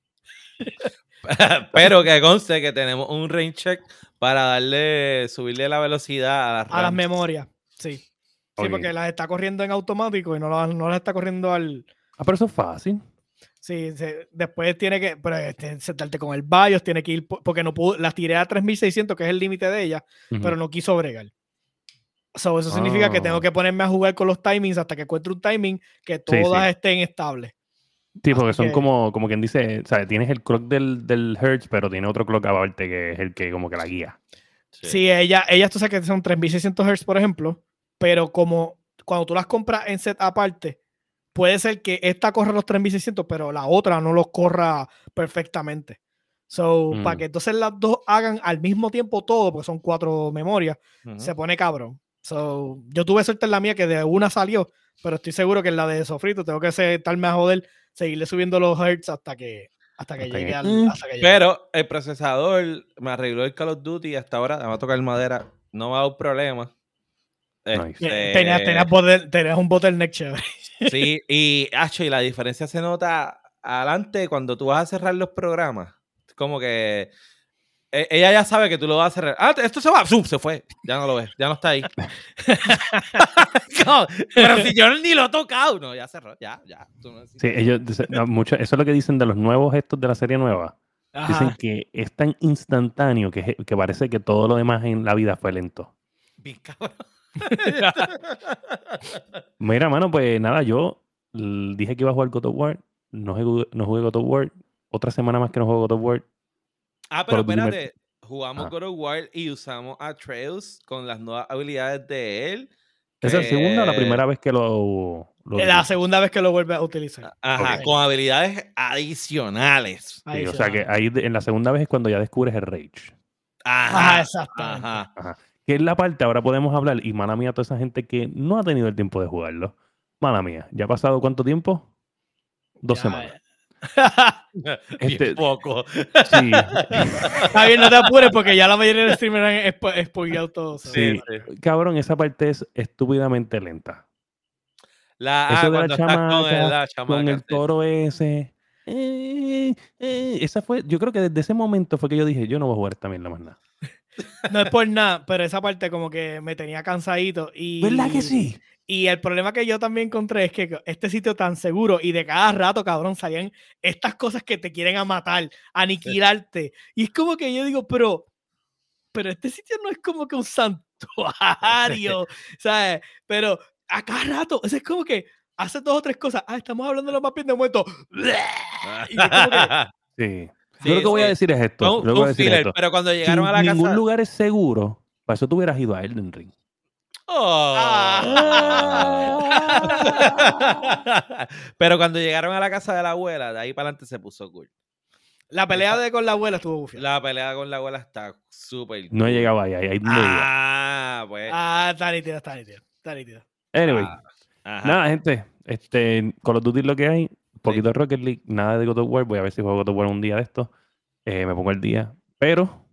*laughs* Pero que conste que tenemos un range check para darle, subirle la velocidad a las, A las memorias, sí. Sí, porque las está corriendo en automático y no las, no las está corriendo al. Ah, pero eso es fácil. Sí, se- después tiene que pero, este, sentarte con el BIOS, tiene que ir, po- porque no pudo, las tiré a 3600, que es el límite de ella, pero no quiso bregar. So, eso significa que tengo Ah. que ponerme a jugar con los timings hasta que encuentre un timing que Sí, sí. todas estén estables. Sí, porque Así son que- como, como quien dice, o sea, tienes el clock del, del Hertz, pero tiene otro clock aparte que es el que como que la guía. Sí, ella, ellas tú sabes que son 3600 Hz, por ejemplo, pero como cuando tú las compras en set aparte, puede ser que esta corra los 3600, pero la otra no los corra perfectamente. So, para Mm. que entonces las dos hagan al mismo tiempo todo, porque son cuatro memorias, se pone cabrón. So, yo tuve suerte en la mía que de una salió, pero estoy seguro que en la de sofrito tengo que estarme a joder, seguirle subiendo los hertz hasta que, hasta que llegue al. Mm, hasta que llegue. Pero el procesador me arregló el Call of Duty y hasta ahora, me va a tocar madera, no me ha dado problema. Nice. Este, Tenías, tenías, botel- tenías un bottleneck chévere. *laughs* Sí, y, acho, y la diferencia se nota adelante cuando tú vas a cerrar los programas. Como que e- ella ya sabe que tú lo vas a cerrar. Ah, esto se va, ¡zum! se fue. Ya no lo ves, ya no está ahí. *laughs* *laughs* Pero si yo ni lo he tocado. No, ya cerró, ya, ya. tú no necesitas- Sí, ellos, no, mucho, eso es lo que dicen de los nuevos estos de la serie nueva. Dicen que es tan instantáneo que, que parece que todo lo demás en la vida fue lento. Bien cabrón. *laughs* Mira, mano, pues nada, yo dije que iba a jugar God of War. No jugué, no jugué God of War. Otra semana más que no juego God of War. Ah, pero espérate. Jugamos Ajá. God of War y usamos a Trails con las nuevas habilidades de él. ¿Es la segunda o la primera vez que lo... lo Es la segunda vez que lo vuelve a utilizar. Ajá, con habilidades adicionales. Sí, o sea que ahí en la segunda vez es cuando ya descubres el Rage. Ajá, Ajá, exactamente. ajá. Que es la parte, ahora podemos hablar, y mala mía, toda esa gente que no ha tenido el tiempo de jugarlo. Mala mía, ¿ya ha pasado cuánto tiempo? Dos Ya, semanas. *laughs* Bien Este- poco. Sí, *laughs* Está bien, no te apures porque ya la mayoría de streamers han spo- spoileado todo. Sí. cabrón, esa parte es estúpidamente lenta. La, Eso ah, de la con chamaca, el, la chamaca, Con el sí. toro ese. eh, eh, esa fue, yo creo que desde ese momento fue que yo dije, yo no voy a jugar esta mierda más nada. No es por nada, pero esa parte como que me tenía cansadito. Y, ¿Verdad que sí? Y el problema que yo también encontré es que este sitio tan seguro y de cada rato, cabrón, salían estas cosas que te quieren a matar, aniquilarte. Y es como que yo digo, pero, pero este sitio no es como que un santuario, *laughs* ¿sabes? Pero a cada rato, o sea, es como que hace dos o tres cosas. Ah, estamos hablando de lo más bien de momento. *laughs* Y es como que, Sí. Sí, yo lo que voy a decir es esto. Un- lo que fue voy a un decir filler, esto. pero cuando Si llegaron a la ningún casa. lugar es seguro, para eso tú hubieras ido a Elden Ring. Oh. *laughs* pero cuando llegaron a la casa de la abuela, de ahí para adelante se puso cool. la pelea de con la abuela estuvo bufiada. La pelea con la abuela está súper No he llegado ahí, ahí, ahí no. Ah, pues. Ah, está nítida, está nítida, está nítida. Anyway, ah, nada, gente. Este, Call of Duty lo que hay. Poquito de Rocket League, nada de God of War. Voy a ver si juego God of War un día de esto. Eh, me pongo el día. Pero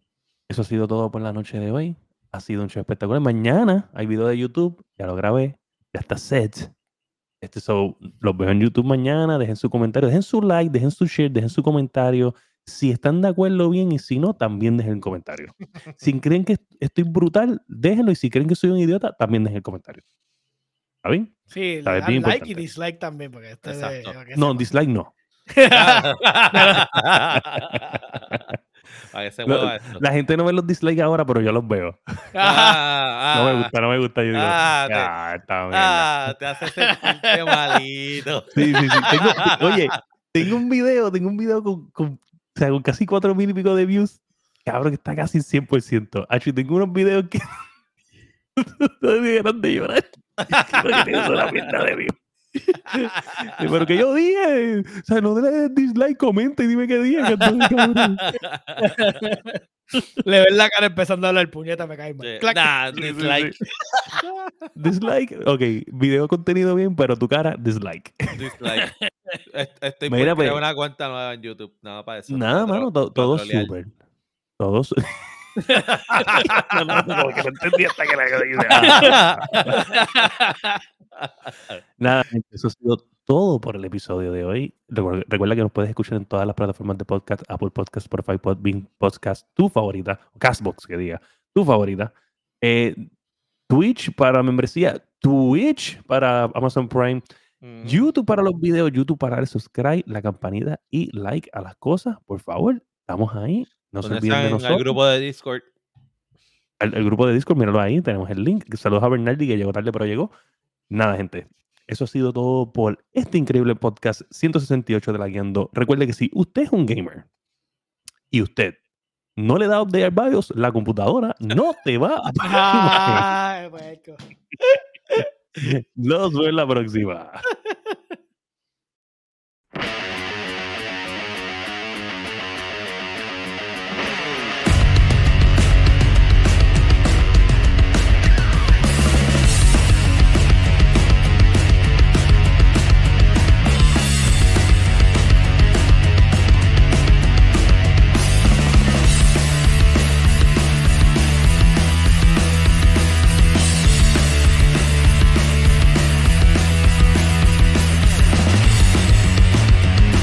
eso ha sido todo por la noche de hoy. Ha sido un show espectacular. Mañana hay video de YouTube. Ya lo grabé. Ya está set. Este so, los veo en YouTube mañana. Dejen su comentario. Dejen su like. Dejen su share. Dejen su comentario. Si están de acuerdo, bien. Y si no, también dejen el comentario. *laughs* si creen que estoy brutal, déjenlo. Y si creen que soy un idiota, también dejen el comentario. ¿Está bien? Sí, le bien like y dislike también, porque este de- No, sepa. dislike no. *laughs* Para que se Lo- mueva esto. La gente no ve los dislikes ahora, pero yo los veo. *laughs* Ah, No me ah, gusta, no me gusta. Yo digo, Ah, te- "Ah, mierda". Ah, te hace sentirte *laughs* malito. Sí, sí, sí. Tengo- oye, tengo un video, tengo un video con, con, o sea, con casi cuatro mil y pico de views. Cabrón, que está casi 100%. Actually, tengo unos videos que no me de llorar. Creo que una mierda de. Sí, Pero que yo dije, o sea, no le des dislike, comenta y dime qué dije. que. Le ves la cara empezando a hablar puñeta, me cae mal. Sí. Clac. Nah, dislike. Dislike, ok, video contenido bien, pero tu cara, dislike. Dislike. Est- Estoy Mira, por crear pues. una cuenta nueva en YouTube. Nada para eso. Nada, mano, todo trolear. súper. Todo *laughs* no, no, como que no entendí hasta que la Nada, gente, eso ha sido todo por el episodio de hoy. Recuerda, recuerda que nos puedes escuchar en todas las plataformas de podcast, Apple Podcast, Spotify, Podbean, Podcast, tu favorita, Castbox, que diga, tu favorita. Eh, Twitch para membresía, Twitch para Amazon Prime, Ujú. YouTube para los videos, YouTube para darle subscribe, la campanita y like a las cosas, por favor. Estamos ahí. No se ¿Dónde olviden de nosotros. Al grupo de Discord. El, el grupo de Discord, míralo ahí, tenemos el link. Saludos a Bernardi que llegó tarde, pero llegó. Nada, gente. Eso ha sido todo por este increíble podcast 168 de la Guiando. Recuerde que si usted es un gamer y usted no le da update al BIOS, la computadora no te va a *laughs* Ay. *laughs* Nos vemos en la próxima. *laughs*